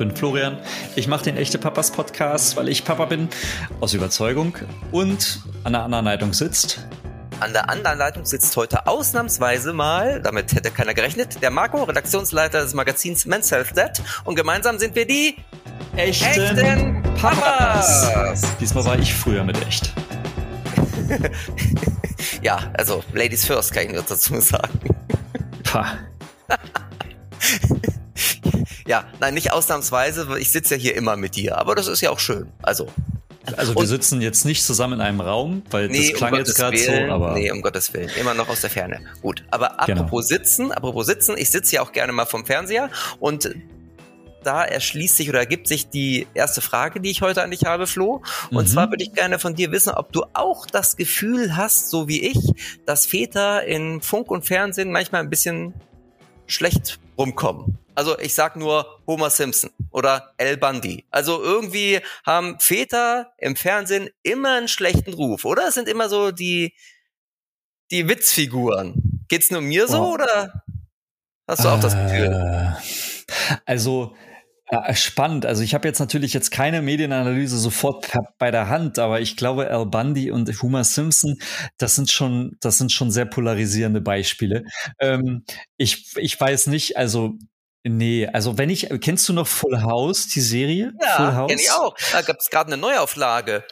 bin Florian. Ich mache den Echte Papas Podcast, weil ich Papa bin, aus Überzeugung. Und an der anderen Leitung sitzt. An der anderen Leitung sitzt heute ausnahmsweise mal, damit hätte keiner gerechnet, der Marco, Redaktionsleiter des Magazins Men's Health Dead. Und gemeinsam sind wir die echten, echten Papas. Papas. Diesmal war ich früher mit echt. ja, also Ladies first kann ich nur dazu sagen. Pah. ja, nein, nicht ausnahmsweise. Ich sitze ja hier immer mit dir, aber das ist ja auch schön. Also. Also wir und, sitzen jetzt nicht zusammen in einem Raum, weil nee, das klang um jetzt gerade so, aber. Nee, um Gottes Willen. Immer noch aus der Ferne. Gut. Aber genau. apropos genau. sitzen, apropos sitzen, ich sitze ja auch gerne mal vom Fernseher und da erschließt sich oder ergibt sich die erste Frage, die ich heute an dich habe, Flo. Und mhm. zwar würde ich gerne von dir wissen, ob du auch das Gefühl hast, so wie ich, dass Väter in Funk und Fernsehen manchmal ein bisschen schlecht rumkommen. Also ich sag nur Homer Simpson oder El Bundy. Also irgendwie haben Väter im Fernsehen immer einen schlechten Ruf, oder? Es sind immer so die, die Witzfiguren. Geht's nur mir so oh. oder hast du auch das Gefühl? Äh, also ja, spannend. Also ich habe jetzt natürlich jetzt keine Medienanalyse sofort bei der Hand, aber ich glaube, Al Bundy und Homer Simpson, das sind schon, das sind schon sehr polarisierende Beispiele. Ähm, ich, ich weiß nicht, also Nee, also wenn ich, kennst du noch Full House, die Serie? Ja, Full House? kenn ich auch. Da gab es gerade eine Neuauflage.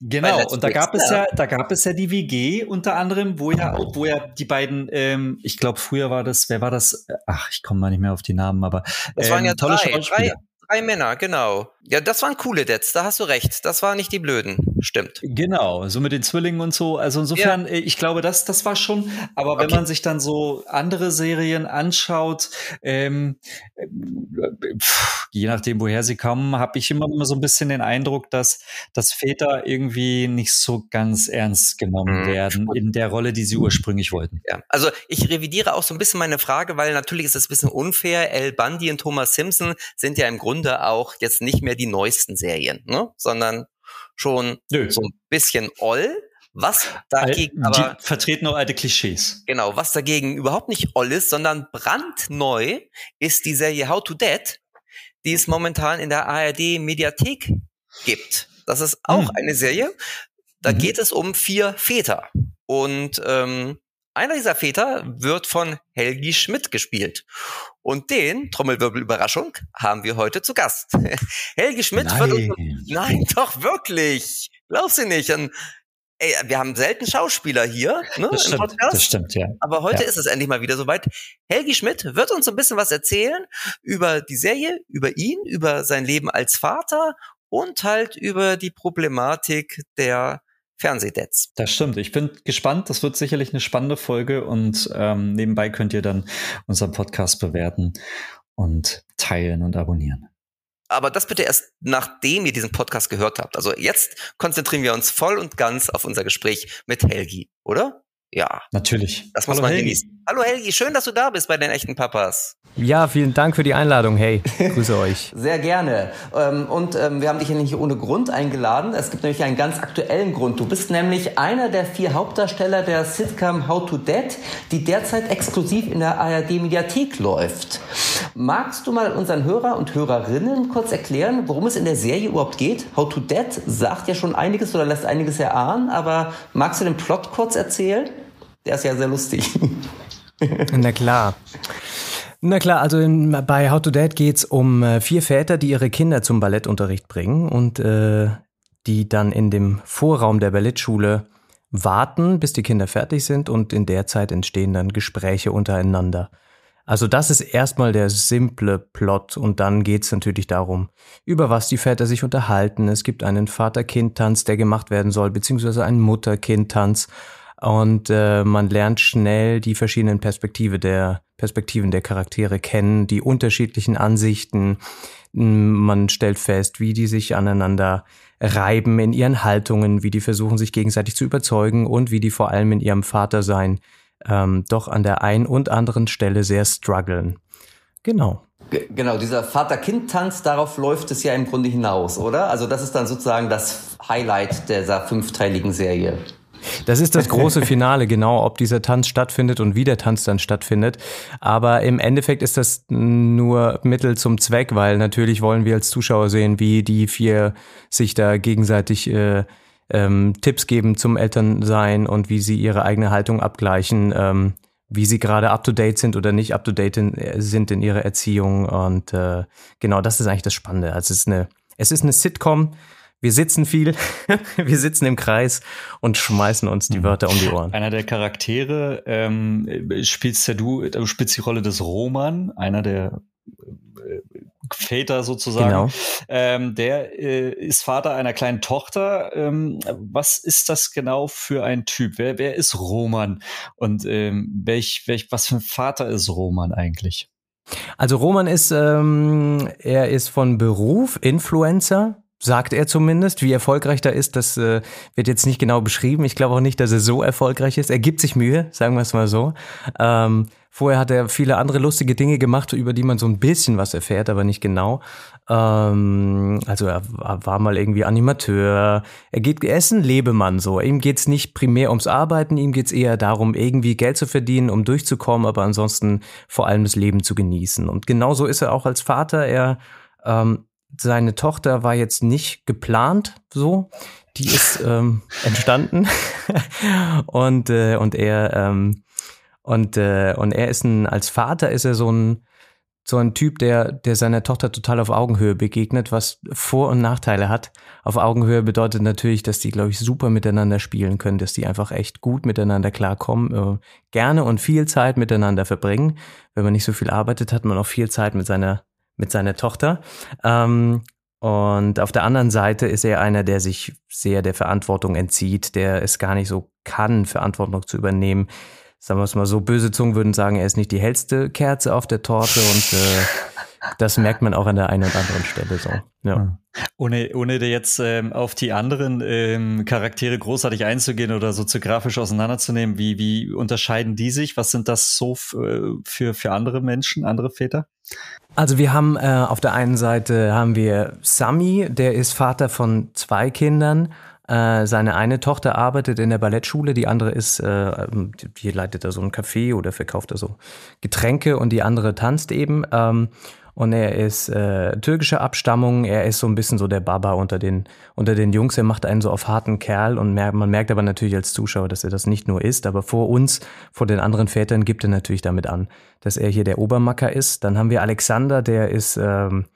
Genau, und da gab es ja, da gab es ja die WG unter anderem, wo ja, wo ja die beiden, ähm, ich glaube früher war das, wer war das? Ach, ich komme mal nicht mehr auf die Namen, aber das ähm, waren ja ähm, tolle drei, drei, drei Männer, genau. Ja, das waren coole Dets, da hast du recht. Das waren nicht die Blöden, stimmt. Genau, so mit den Zwillingen und so. Also insofern, ja. Äh, ich glaube, das, das war schon, aber wenn okay. man sich dann so andere Serien anschaut, ähm, pff, je nachdem, woher sie kommen, habe ich immer, immer so ein bisschen den Eindruck, dass, dass Väter irgendwie nicht so ganz ernst genommen mhm. werden in der Rolle, die sie ursprünglich wollten. Ja, also ich revidiere auch so ein bisschen meine Frage, weil natürlich ist es ein bisschen unfair. El Bundy und Thomas Simpson sind ja im Grunde auch jetzt nicht mehr mehr die neuesten Serien, ne? sondern schon Nö. so ein bisschen oll. Was dagegen Al aber, vertreten nur alte Klischees. Genau, was dagegen überhaupt nicht oll ist, sondern brandneu ist die Serie How to Dead, die es momentan in der ARD Mediathek gibt. Das ist auch hm. eine Serie. Da mhm. geht es um vier Väter. Und ähm, einer dieser Väter wird von Helgi Schmidt gespielt. Und den, Trommelwirbel Überraschung, haben wir heute zu Gast. Helgi Schmidt nein. wird uns, nein, doch wirklich. Glaubst du nicht? Und, ey, wir haben selten Schauspieler hier, ne, das stimmt, Podcast. Das stimmt, ja. Aber heute ja. ist es endlich mal wieder soweit. Helgi Schmidt wird uns ein bisschen was erzählen über die Serie, über ihn, über sein Leben als Vater und halt über die Problematik der Fernsehdets. Das stimmt. Ich bin gespannt. Das wird sicherlich eine spannende Folge und ähm, nebenbei könnt ihr dann unseren Podcast bewerten und teilen und abonnieren. Aber das bitte erst nachdem ihr diesen Podcast gehört habt. Also jetzt konzentrieren wir uns voll und ganz auf unser Gespräch mit Helgi, oder? Ja. Natürlich. Das muss Hallo man Helgi. genießen. Hallo Helgi, schön, dass du da bist bei den echten Papas. Ja, vielen Dank für die Einladung. Hey, grüße euch. Sehr gerne. Ähm, und ähm, wir haben dich ja nicht ohne Grund eingeladen. Es gibt nämlich einen ganz aktuellen Grund. Du bist nämlich einer der vier Hauptdarsteller der Sitcom How to Dead, die derzeit exklusiv in der ARD Mediathek läuft. Magst du mal unseren Hörer und Hörerinnen kurz erklären, worum es in der Serie überhaupt geht? How to Dead sagt ja schon einiges oder lässt einiges erahnen, aber magst du den Plot kurz erzählen? Der ist ja sehr lustig. Na klar. Na klar, also in, bei How to Dad geht's um äh, vier Väter, die ihre Kinder zum Ballettunterricht bringen und äh, die dann in dem Vorraum der Ballettschule warten, bis die Kinder fertig sind und in der Zeit entstehen dann Gespräche untereinander. Also das ist erstmal der simple Plot und dann geht's natürlich darum, über was die Väter sich unterhalten. Es gibt einen Vater-Kind-Tanz, der gemacht werden soll, beziehungsweise einen Mutter-Kind-Tanz und äh, man lernt schnell die verschiedenen Perspektive der, Perspektiven der Charaktere kennen, die unterschiedlichen Ansichten. Man stellt fest, wie die sich aneinander reiben in ihren Haltungen, wie die versuchen, sich gegenseitig zu überzeugen und wie die vor allem in ihrem Vatersein ähm, doch an der einen und anderen Stelle sehr strugglen. Genau. Genau, dieser Vater-Kind-Tanz, darauf läuft es ja im Grunde hinaus, oder? Also das ist dann sozusagen das Highlight dieser fünfteiligen Serie. Das ist das große Finale, genau, ob dieser Tanz stattfindet und wie der Tanz dann stattfindet. Aber im Endeffekt ist das nur Mittel zum Zweck, weil natürlich wollen wir als Zuschauer sehen, wie die vier sich da gegenseitig äh, ähm, Tipps geben zum Elternsein und wie sie ihre eigene Haltung abgleichen, ähm, wie sie gerade up-to-date sind oder nicht up-to-date sind in ihrer Erziehung. Und äh, genau das ist eigentlich das Spannende. Also es ist eine, es ist eine Sitcom, wir sitzen viel, wir sitzen im Kreis und schmeißen uns die mhm. Wörter um die Ohren. Einer der Charaktere ähm, spielst ja du, du spielst die Rolle des Roman, einer der äh, Väter sozusagen. Genau. Ähm, der äh, ist Vater einer kleinen Tochter. Ähm, was ist das genau für ein Typ? Wer, wer ist Roman? Und ähm, welch, welch, was für ein Vater ist Roman eigentlich? Also Roman ist, ähm, er ist von Beruf Influencer sagt er zumindest. Wie erfolgreich da ist, das äh, wird jetzt nicht genau beschrieben. Ich glaube auch nicht, dass er so erfolgreich ist. Er gibt sich Mühe, sagen wir es mal so. Ähm, vorher hat er viele andere lustige Dinge gemacht, über die man so ein bisschen was erfährt, aber nicht genau. Ähm, also er war mal irgendwie Animateur. Er geht, ist ein Lebemann so. Ihm geht's nicht primär ums Arbeiten, ihm geht's eher darum, irgendwie Geld zu verdienen, um durchzukommen, aber ansonsten vor allem das Leben zu genießen. Und genauso ist er auch als Vater. Er ähm, seine Tochter war jetzt nicht geplant so. Die ist ähm, entstanden und äh, und er ähm, und äh, und er ist ein als Vater ist er so ein so ein Typ, der der seiner Tochter total auf Augenhöhe begegnet, was Vor- und Nachteile hat. Auf Augenhöhe bedeutet natürlich, dass die, glaube ich, super miteinander spielen können, dass die einfach echt gut miteinander klarkommen, äh, gerne und viel Zeit miteinander verbringen. Wenn man nicht so viel arbeitet, hat man auch viel Zeit mit seiner mit seiner Tochter. Ähm, und auf der anderen Seite ist er einer, der sich sehr der Verantwortung entzieht, der es gar nicht so kann, Verantwortung zu übernehmen. Sagen wir es mal so, böse Zungen würden sagen, er ist nicht die hellste Kerze auf der Torte und äh, das merkt man auch an der einen oder anderen Stelle so. Ja. Ohne, ohne jetzt ähm, auf die anderen ähm, Charaktere großartig einzugehen oder so zu grafisch auseinanderzunehmen, wie, wie unterscheiden die sich? Was sind das so für, für andere Menschen, andere Väter? Also wir haben äh, auf der einen Seite haben wir Sami, der ist Vater von zwei Kindern. Äh, seine eine Tochter arbeitet in der Ballettschule, die andere ist, äh, die leitet da so ein Café oder verkauft da so Getränke und die andere tanzt eben. Ähm, und er ist äh, türkischer Abstammung, er ist so ein bisschen so der Baba unter den, unter den Jungs, er macht einen so auf harten Kerl und mer man merkt aber natürlich als Zuschauer, dass er das nicht nur ist, aber vor uns, vor den anderen Vätern gibt er natürlich damit an, dass er hier der Obermacker ist. Dann haben wir Alexander, der ist... Ähm,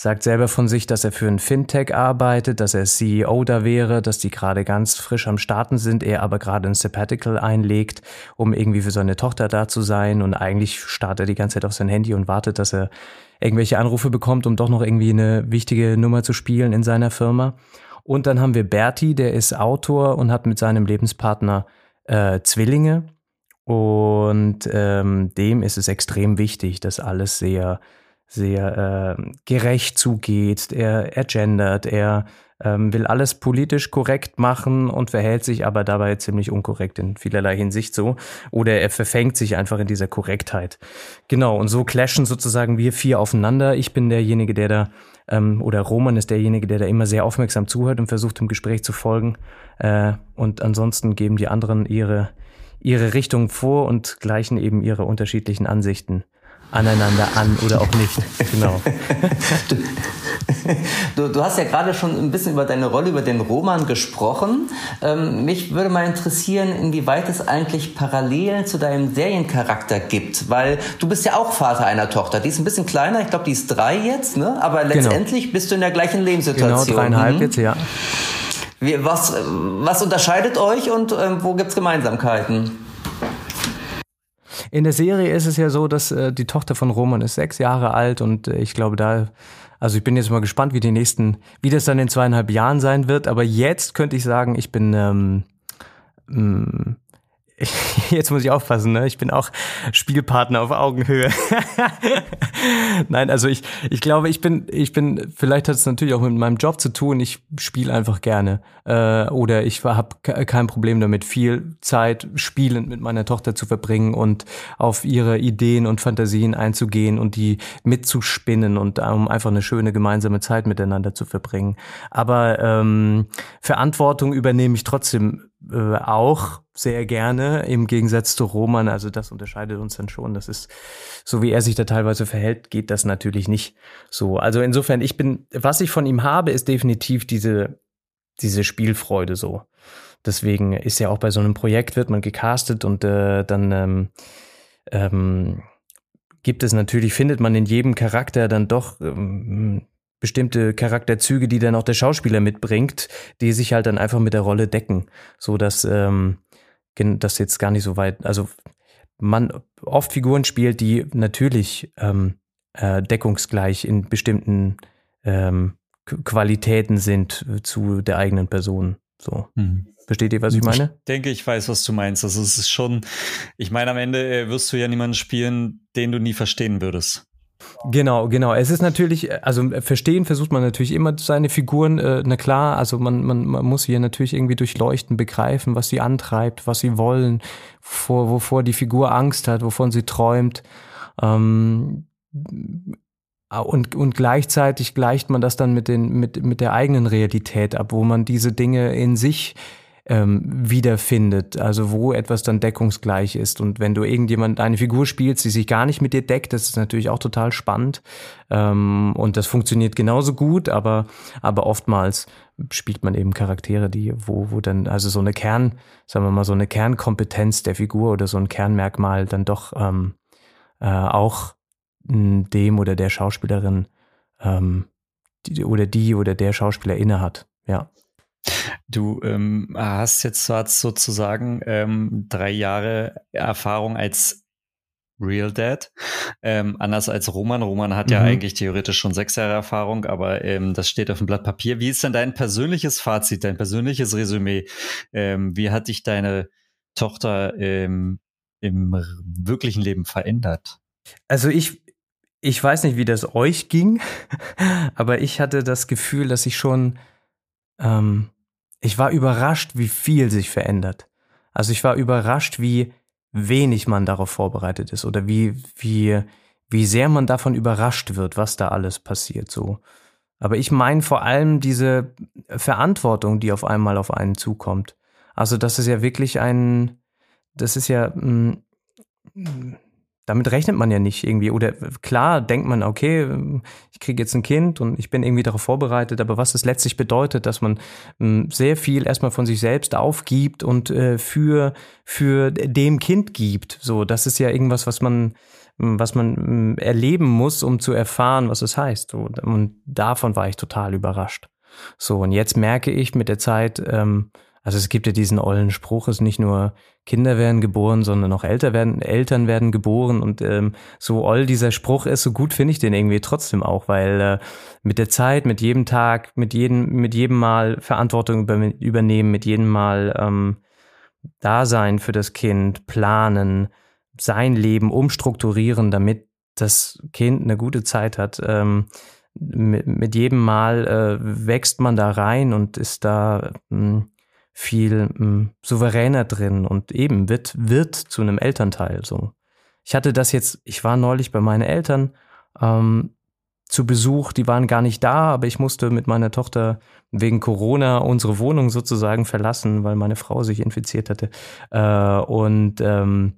sagt selber von sich, dass er für ein Fintech arbeitet, dass er CEO da wäre, dass die gerade ganz frisch am Starten sind, er aber gerade ein Sabbatical einlegt, um irgendwie für seine Tochter da zu sein und eigentlich startet er die ganze Zeit auf sein Handy und wartet, dass er irgendwelche Anrufe bekommt, um doch noch irgendwie eine wichtige Nummer zu spielen in seiner Firma. Und dann haben wir Berti, der ist Autor und hat mit seinem Lebenspartner äh, Zwillinge. Und ähm, dem ist es extrem wichtig, dass alles sehr, sehr äh, gerecht zugeht. Er, er gendert, er ähm, will alles politisch korrekt machen und verhält sich aber dabei ziemlich unkorrekt in vielerlei Hinsicht so. Oder er verfängt sich einfach in dieser Korrektheit. Genau, und so clashen sozusagen wir vier aufeinander. Ich bin derjenige, der da, ähm, oder Roman ist derjenige, der da immer sehr aufmerksam zuhört und versucht, dem Gespräch zu folgen. Äh, und ansonsten geben die anderen ihre, ihre Richtung vor und gleichen eben ihre unterschiedlichen Ansichten aneinander an oder auch nicht. Genau. Du, du, hast ja gerade schon ein bisschen über deine Rolle, über den Roman gesprochen. Ähm, mich würde mal interessieren, inwieweit es eigentlich Parallelen zu deinem Seriencharakter gibt, weil du bist ja auch Vater einer Tochter. Die ist ein bisschen kleiner, ich glaube, die ist drei jetzt, ne? aber genau. letztendlich genau. bist du in der gleichen Lebenssituation. Genau, dreieinhalb mhm. jetzt, ja. Wie, was, was unterscheidet euch und ähm, wo gibt's Gemeinsamkeiten? In der Serie ist es ja so, dass äh, die Tochter von Roman ist sechs Jahre alt und äh, ich glaube, da, also ich bin jetzt mal gespannt, wie die nächsten, wie das dann in zweieinhalb Jahren sein wird. Aber jetzt könnte ich sagen, ich bin ähm, mm, jetzt muss ich aufpassen, ne? Ich bin auch Spielpartner auf Augenhöhe. Nein, also ich, ich glaube, ich bin, ich bin, vielleicht hat es natürlich auch mit meinem Job zu tun. Ich spiele einfach gerne. Äh, oder ich habe kein Problem damit, viel Zeit spielend mit meiner Tochter zu verbringen und auf ihre Ideen und Fantasien einzugehen und die mitzuspinnen und um einfach eine schöne gemeinsame Zeit miteinander zu verbringen. Aber ähm, Verantwortung übernehme ich trotzdem äh, auch sehr gerne, im Gegensatz zu Roman. Also das unterscheidet uns dann schon. Das ist, so wie er sich da teilweise verhält, geht das natürlich nicht so. Also insofern, ich bin, was ich von ihm habe, ist definitiv diese, diese Spielfreude so. Deswegen ist ja auch bei so einem Projekt wird man gecastet und äh, dann ähm, ähm, gibt es natürlich, findet man in jedem Charakter dann doch ähm, bestimmte Charakterzüge, die dann auch der Schauspieler mitbringt, die sich halt dann einfach mit der Rolle decken, so dass ähm, das jetzt gar nicht so weit, also man oft Figuren spielt, die natürlich ähm, äh, deckungsgleich in bestimmten ähm, Qualitäten sind zu der eigenen Person. So. Mhm. Versteht ihr, was ich meine? Ich denke, ich weiß, was du meinst. Also es ist schon, ich meine, am Ende äh, wirst du ja niemanden spielen, den du nie verstehen würdest. Genau, genau. Es ist natürlich, also verstehen versucht man natürlich immer seine Figuren, äh, na klar, also man, man, man muss hier natürlich irgendwie durchleuchten, begreifen, was sie antreibt, was sie wollen, vor, wovor die Figur Angst hat, wovon sie träumt. Ähm, und, und gleichzeitig gleicht man das dann mit, den, mit, mit der eigenen Realität ab, wo man diese Dinge in sich ähm, wiederfindet, also wo etwas dann deckungsgleich ist. Und wenn du irgendjemand eine Figur spielst, die sich gar nicht mit dir deckt, das ist natürlich auch total spannend. Ähm, und das funktioniert genauso gut, aber, aber oftmals spielt man eben Charaktere, die, wo, wo dann, also so eine Kern, sagen wir mal, so eine Kernkompetenz der Figur oder so ein Kernmerkmal dann doch ähm, äh, auch dem oder der Schauspielerin ähm, die, oder die oder der Schauspieler innehat. Ja. Du ähm, hast jetzt zwar sozusagen ähm, drei Jahre Erfahrung als Real Dad. Ähm, anders als Roman. Roman hat mhm. ja eigentlich theoretisch schon sechs Jahre Erfahrung, aber ähm, das steht auf dem Blatt Papier. Wie ist denn dein persönliches Fazit, dein persönliches Resümee? Ähm, wie hat dich deine Tochter ähm, im wirklichen Leben verändert? Also ich, ich weiß nicht, wie das euch ging, aber ich hatte das Gefühl, dass ich schon ähm, ich war überrascht, wie viel sich verändert. Also ich war überrascht, wie wenig man darauf vorbereitet ist oder wie, wie, wie sehr man davon überrascht wird, was da alles passiert, so. Aber ich meine vor allem diese Verantwortung, die auf einmal auf einen zukommt. Also das ist ja wirklich ein, das ist ja, mh, mm, damit rechnet man ja nicht irgendwie. Oder klar denkt man, okay, ich kriege jetzt ein Kind und ich bin irgendwie darauf vorbereitet, aber was es letztlich bedeutet, dass man hm, sehr viel erstmal von sich selbst aufgibt und äh, für, für dem Kind gibt. So, das ist ja irgendwas, was man, hm, was man hm, erleben muss, um zu erfahren, was es heißt. Und davon war ich total überrascht. So, und jetzt merke ich mit der Zeit, ähm, also es gibt ja diesen ollen Spruch, es ist nicht nur Kinder werden geboren, sondern auch Eltern werden, Eltern werden geboren. Und ähm, so oll dieser Spruch ist, so gut finde ich den irgendwie trotzdem auch, weil äh, mit der Zeit, mit jedem Tag, mit jedem, mit jedem Mal Verantwortung über, übernehmen, mit jedem Mal ähm, da sein für das Kind, planen, sein Leben umstrukturieren, damit das Kind eine gute Zeit hat. Ähm, mit, mit jedem Mal äh, wächst man da rein und ist da mh, hm, viel mh, hm, souveräner drin und eben wird, wird zu einem Elternteil so. Ich hatte das jetzt, ich war neulich bei meinen Eltern ähm, zu Besuch, die waren gar nicht da, aber ich musste mit meiner Tochter wegen Corona unsere Wohnung sozusagen verlassen, weil meine Frau sich infiziert hatte. Äh, und, ähm,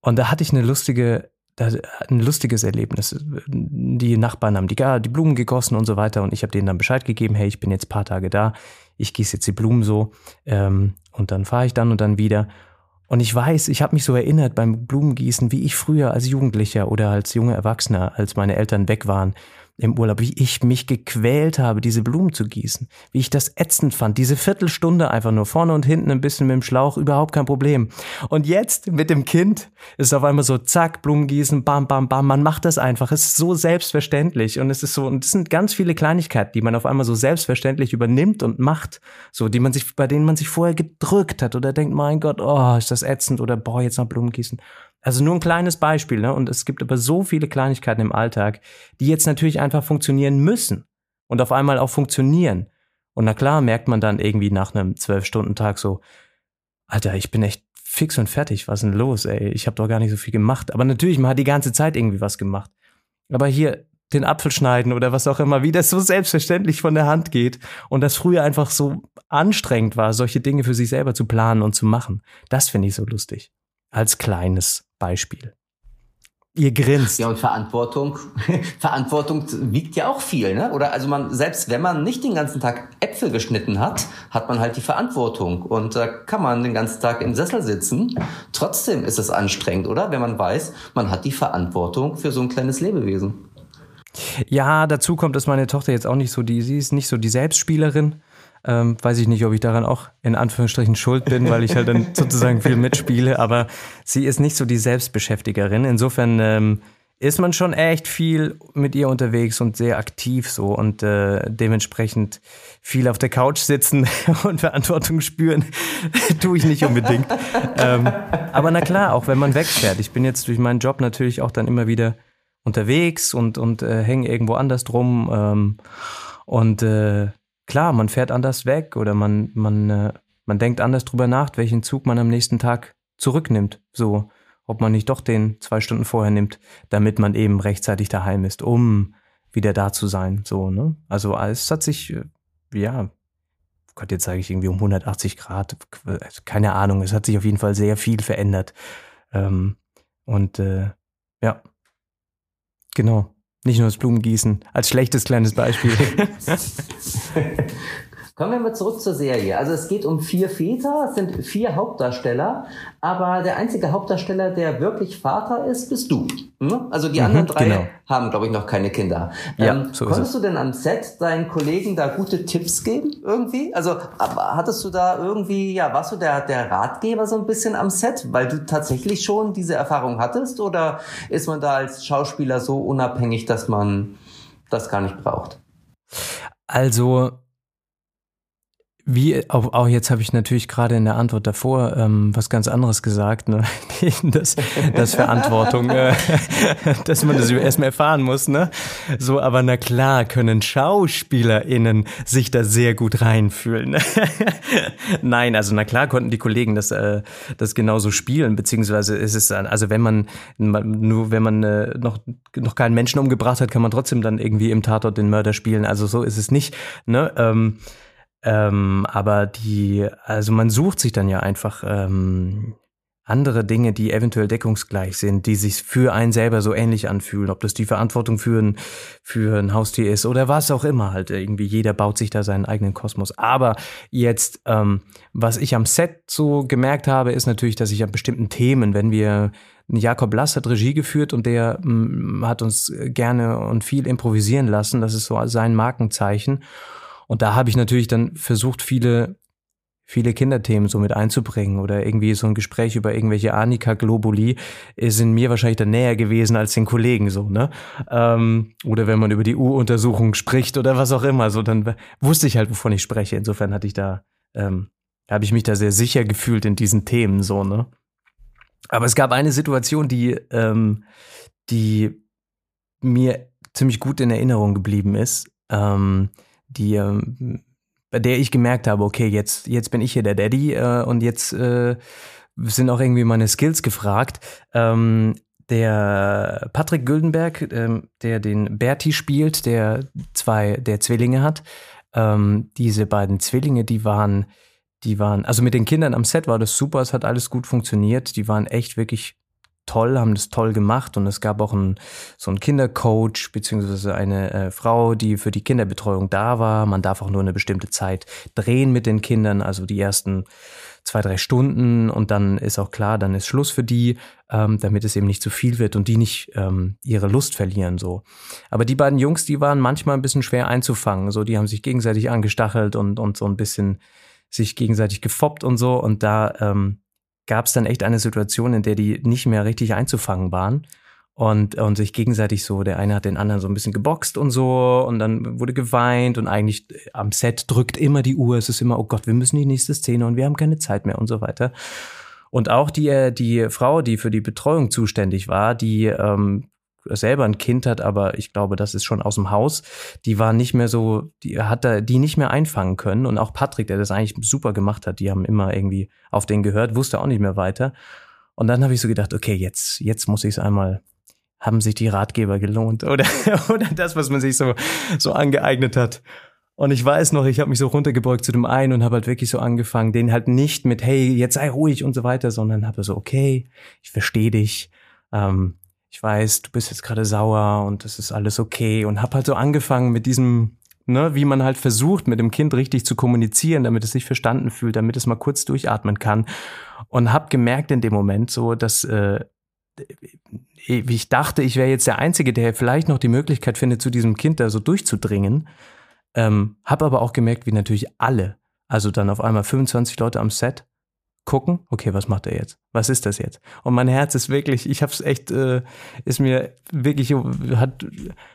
und da hatte ich eine lustige ein lustiges Erlebnis. Die Nachbarn haben die, die Blumen gegossen und so weiter und ich habe denen dann Bescheid gegeben, hey, ich bin jetzt paar Tage da, ich gieße jetzt die Blumen so ähm, und dann fahre ich dann und dann wieder. Und ich weiß, ich habe mich so erinnert beim Blumengießen, wie ich früher als Jugendlicher oder als junger Erwachsener, als meine Eltern weg waren, im Urlaub, wie ich mich gequält habe, diese Blumen zu gießen, wie ich das ätzend fand, diese Viertelstunde einfach nur vorne und hinten ein bisschen mit dem Schlauch, überhaupt kein Problem. Und jetzt mit dem Kind ist auf einmal so, zack, Blumen gießen, bam, bam, bam, man macht das einfach, es ist so selbstverständlich und es ist so, und es sind ganz viele Kleinigkeiten, die man auf einmal so selbstverständlich übernimmt und macht, so, die man sich, bei denen man sich vorher gedrückt hat oder denkt, mein Gott, oh, ist das ätzend oder boah, jetzt noch Blumen gießen. Also nur ein kleines Beispiel, ne? Und es gibt aber so viele Kleinigkeiten im Alltag, die jetzt natürlich einfach funktionieren müssen und auf einmal auch funktionieren. Und na klar merkt man dann irgendwie nach einem Zwölf-Stunden-Tag so, Alter, ich bin echt fix und fertig. Was ist denn los, ey? Ich habe doch gar nicht so viel gemacht. Aber natürlich, man hat die ganze Zeit irgendwie was gemacht. Aber hier, den Apfel schneiden oder was auch immer, wie das so selbstverständlich von der Hand geht und das früher einfach so anstrengend war, solche Dinge für sich selber zu planen und zu machen. Das finde ich so lustig. Als kleines Beispiel. Ihr grinst. Ja, und Verantwortung, Verantwortung wiegt ja auch viel, ne? Oder also man, selbst wenn man nicht den ganzen Tag Äpfel geschnitten hat, hat man halt die Verantwortung. Und da kann man den ganzen Tag im Sessel sitzen. Trotzdem ist es anstrengend, oder? Wenn man weiß, man hat die Verantwortung für so ein kleines Lebewesen. Ja, dazu kommt, dass meine Tochter jetzt auch nicht so die, sie ist nicht so die Selbstspielerin. Ähm, weiß ich nicht, ob ich daran auch in Anführungsstrichen schuld bin, weil ich halt dann sozusagen viel mitspiele, aber sie ist nicht so die Selbstbeschäftigerin. Insofern ähm, ist man schon echt viel mit ihr unterwegs und sehr aktiv so und äh, dementsprechend viel auf der Couch sitzen und Verantwortung spüren, tue ich nicht unbedingt. ähm, aber na klar, auch wenn man wegfährt. Ich bin jetzt durch meinen Job natürlich auch dann immer wieder unterwegs und, und äh, hänge irgendwo anders drum. Ähm, und äh, klar, man fährt anders weg oder man, man, äh, man denkt anders drüber nach, welchen Zug man am nächsten Tag zurücknimmt. So, ob man nicht doch den zwei Stunden vorher nimmt, damit man eben rechtzeitig daheim ist, um wieder da zu sein. So, ne? Also es hat sich, äh, ja, Gott, jetzt sage ich irgendwie um 180 Grad, keine Ahnung, es hat sich auf jeden Fall sehr viel verändert. Ähm, und äh, ja, genau. Nicht nur das Blumengießen als schlechtes kleines Beispiel. Kommen wir mal zurück zur Serie. Also es geht um vier Väter, es sind vier Hauptdarsteller, aber der einzige Hauptdarsteller, der wirklich Vater ist, bist du. Hm? Also die mhm, anderen drei genau. haben, glaube ich, noch keine Kinder. Ja, ähm, so konntest du denn am Set deinen Kollegen da gute Tipps geben irgendwie? Also hattest du da irgendwie, ja, warst du der, der Ratgeber so ein bisschen am Set, weil du tatsächlich schon diese Erfahrung hattest oder ist man da als Schauspieler so unabhängig, dass man das gar nicht braucht? Also wie, auch, auch jetzt habe ich natürlich gerade in der Antwort davor ähm, was ganz anderes gesagt, ne? das, das Verantwortung, äh, dass man das erstmal erfahren muss, ne? So, aber na klar können SchauspielerInnen sich da sehr gut reinfühlen. Nein, also na klar konnten die Kollegen das, äh, das genauso spielen, beziehungsweise ist es dann, also wenn man, nur wenn man äh, noch, noch keinen Menschen umgebracht hat, kann man trotzdem dann irgendwie im Tatort den Mörder spielen. Also so ist es nicht, ne? Ähm, ähm, aber die, also man sucht sich dann ja einfach ähm, andere Dinge, die eventuell deckungsgleich sind, die sich für einen selber so ähnlich anfühlen, ob das die Verantwortung für ein, für ein Haustier ist oder was auch immer halt. Irgendwie jeder baut sich da seinen eigenen Kosmos. Aber jetzt, ähm, was ich am Set so gemerkt habe, ist natürlich, dass ich an bestimmten Themen, wenn wir Jakob Lass hat Regie geführt und der m, mm, hat uns gerne und viel improvisieren lassen. Das ist so sein Markenzeichen. Und da habe ich natürlich dann versucht, viele, viele Kinderthemen so mit einzubringen oder irgendwie so ein Gespräch über irgendwelche Anika Globuli sind mir wahrscheinlich dann näher gewesen als den Kollegen so, ne? Ähm, oder wenn man über die U-Untersuchung spricht oder was auch immer, so dann wusste ich halt, wovon ich spreche. Insofern hatte ich da, ähm, habe ich mich da sehr sicher gefühlt in diesen Themen so, ne? Aber es gab eine Situation, die, ähm, die mir ziemlich gut in Erinnerung geblieben ist. Ähm, die, ähm, bei der ich gemerkt habe, okay, jetzt, jetzt bin ich hier der Daddy äh, und jetzt äh, sind auch irgendwie meine Skills gefragt. Ähm, der Patrick Güldenberg, ähm, der den Berti spielt, der zwei, der Zwillinge hat, ähm, diese beiden Zwillinge, die waren, die waren, also mit den Kindern am Set war das super, es hat alles gut funktioniert, die waren echt wirklich toll, haben das toll gemacht und es gab auch einen, so einen Kindercoach beziehungsweise eine äh, Frau, die für die Kinderbetreuung da war. Man darf auch nur eine bestimmte Zeit drehen mit den Kindern, also die ersten zwei, drei Stunden und dann ist auch klar, dann ist Schluss für die, ähm, damit es eben nicht zu viel wird und die nicht ähm, ihre Lust verlieren so. Aber die beiden Jungs, die waren manchmal ein bisschen schwer einzufangen, so die haben sich gegenseitig angestachelt und und so ein bisschen sich gegenseitig gefoppt und so und da ähm, gab es dann echt eine Situation, in der die nicht mehr richtig einzufangen waren und, und sich gegenseitig so, der eine hat den anderen so ein bisschen geboxt und so und dann wurde geweint und eigentlich am Set drückt immer die Uhr, es ist immer, oh Gott, wir müssen die nächste Szene und wir haben keine Zeit mehr und so weiter. Und auch die, die Frau, die für die Betreuung zuständig war, die ähm, selber ein Kind hat, aber ich glaube, das ist schon aus dem Haus. Die war nicht mehr so, die hat da die nicht mehr einfangen können. Und auch Patrick, der das eigentlich super gemacht hat, die haben immer irgendwie auf den gehört, wusste auch nicht mehr weiter. Und dann habe ich so gedacht, okay, jetzt, jetzt muss ich es einmal, haben sich die Ratgeber gelohnt oder, oder das, was man sich so, so angeeignet hat. Und ich weiß noch, ich habe mich so runtergebeugt zu dem einen und habe halt wirklich so angefangen, den halt nicht mit, hey, jetzt sei ruhig und so weiter, sondern habe so, okay, ich verstehe dich, ähm, ich weiß, du bist jetzt gerade sauer und das ist alles okay und habe halt so angefangen mit diesem, ne, wie man halt versucht, mit dem Kind richtig zu kommunizieren, damit es sich verstanden fühlt, damit es mal kurz durchatmen kann und habe gemerkt in dem Moment so, dass äh, ich dachte, ich wäre jetzt der Einzige, der vielleicht noch die Möglichkeit findet, zu diesem Kind da so durchzudringen. Ähm, hab aber auch gemerkt, wie natürlich alle, also dann auf einmal 25 Leute am Set, gucken, okay, was macht er jetzt? Was ist das jetzt? Und mein Herz ist wirklich, ich hab's echt, äh, ist mir wirklich, hat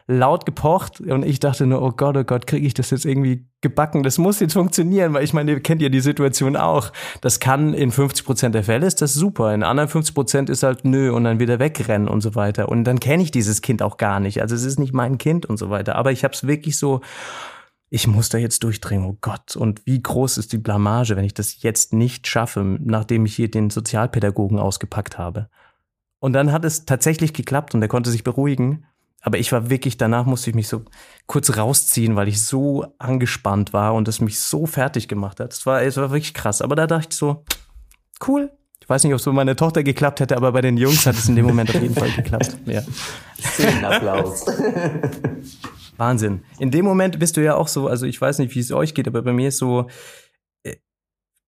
laut gepocht und ich dachte nur, oh Gott, oh Gott, kriege ich das jetzt irgendwie gebacken? Das muss jetzt funktionieren, weil ich meine, ihr kennt ja die Situation auch. Das kann in 50 Prozent der Fälle ist das super, in anderen 50 Prozent ist halt nö und dann wieder wegrennen und so weiter. Und dann kenne ich dieses Kind auch gar nicht. Also es ist nicht mein Kind und so weiter. Aber ich hab's wirklich so, ich muss da jetzt durchdringen, oh Gott. Und wie groß ist die Blamage, wenn ich das jetzt nicht schaffe, nachdem ich hier den Sozialpädagogen ausgepackt habe. Und dann hat es tatsächlich geklappt und er konnte sich beruhigen. Aber ich war wirklich, danach musste ich mich so kurz rausziehen, weil ich so angespannt war und es mich so fertig gemacht hat. Es war, es war wirklich krass. Aber da dachte ich so, cool. Ich weiß nicht, ob es bei meiner Tochter geklappt hätte, aber bei den Jungs hat es in dem Moment auf jeden Fall geklappt. Ja. Applaus. Wahnsinn. In dem Moment bist du ja auch so, also ich weiß nicht, wie es euch geht, aber bei mir ist so, äh,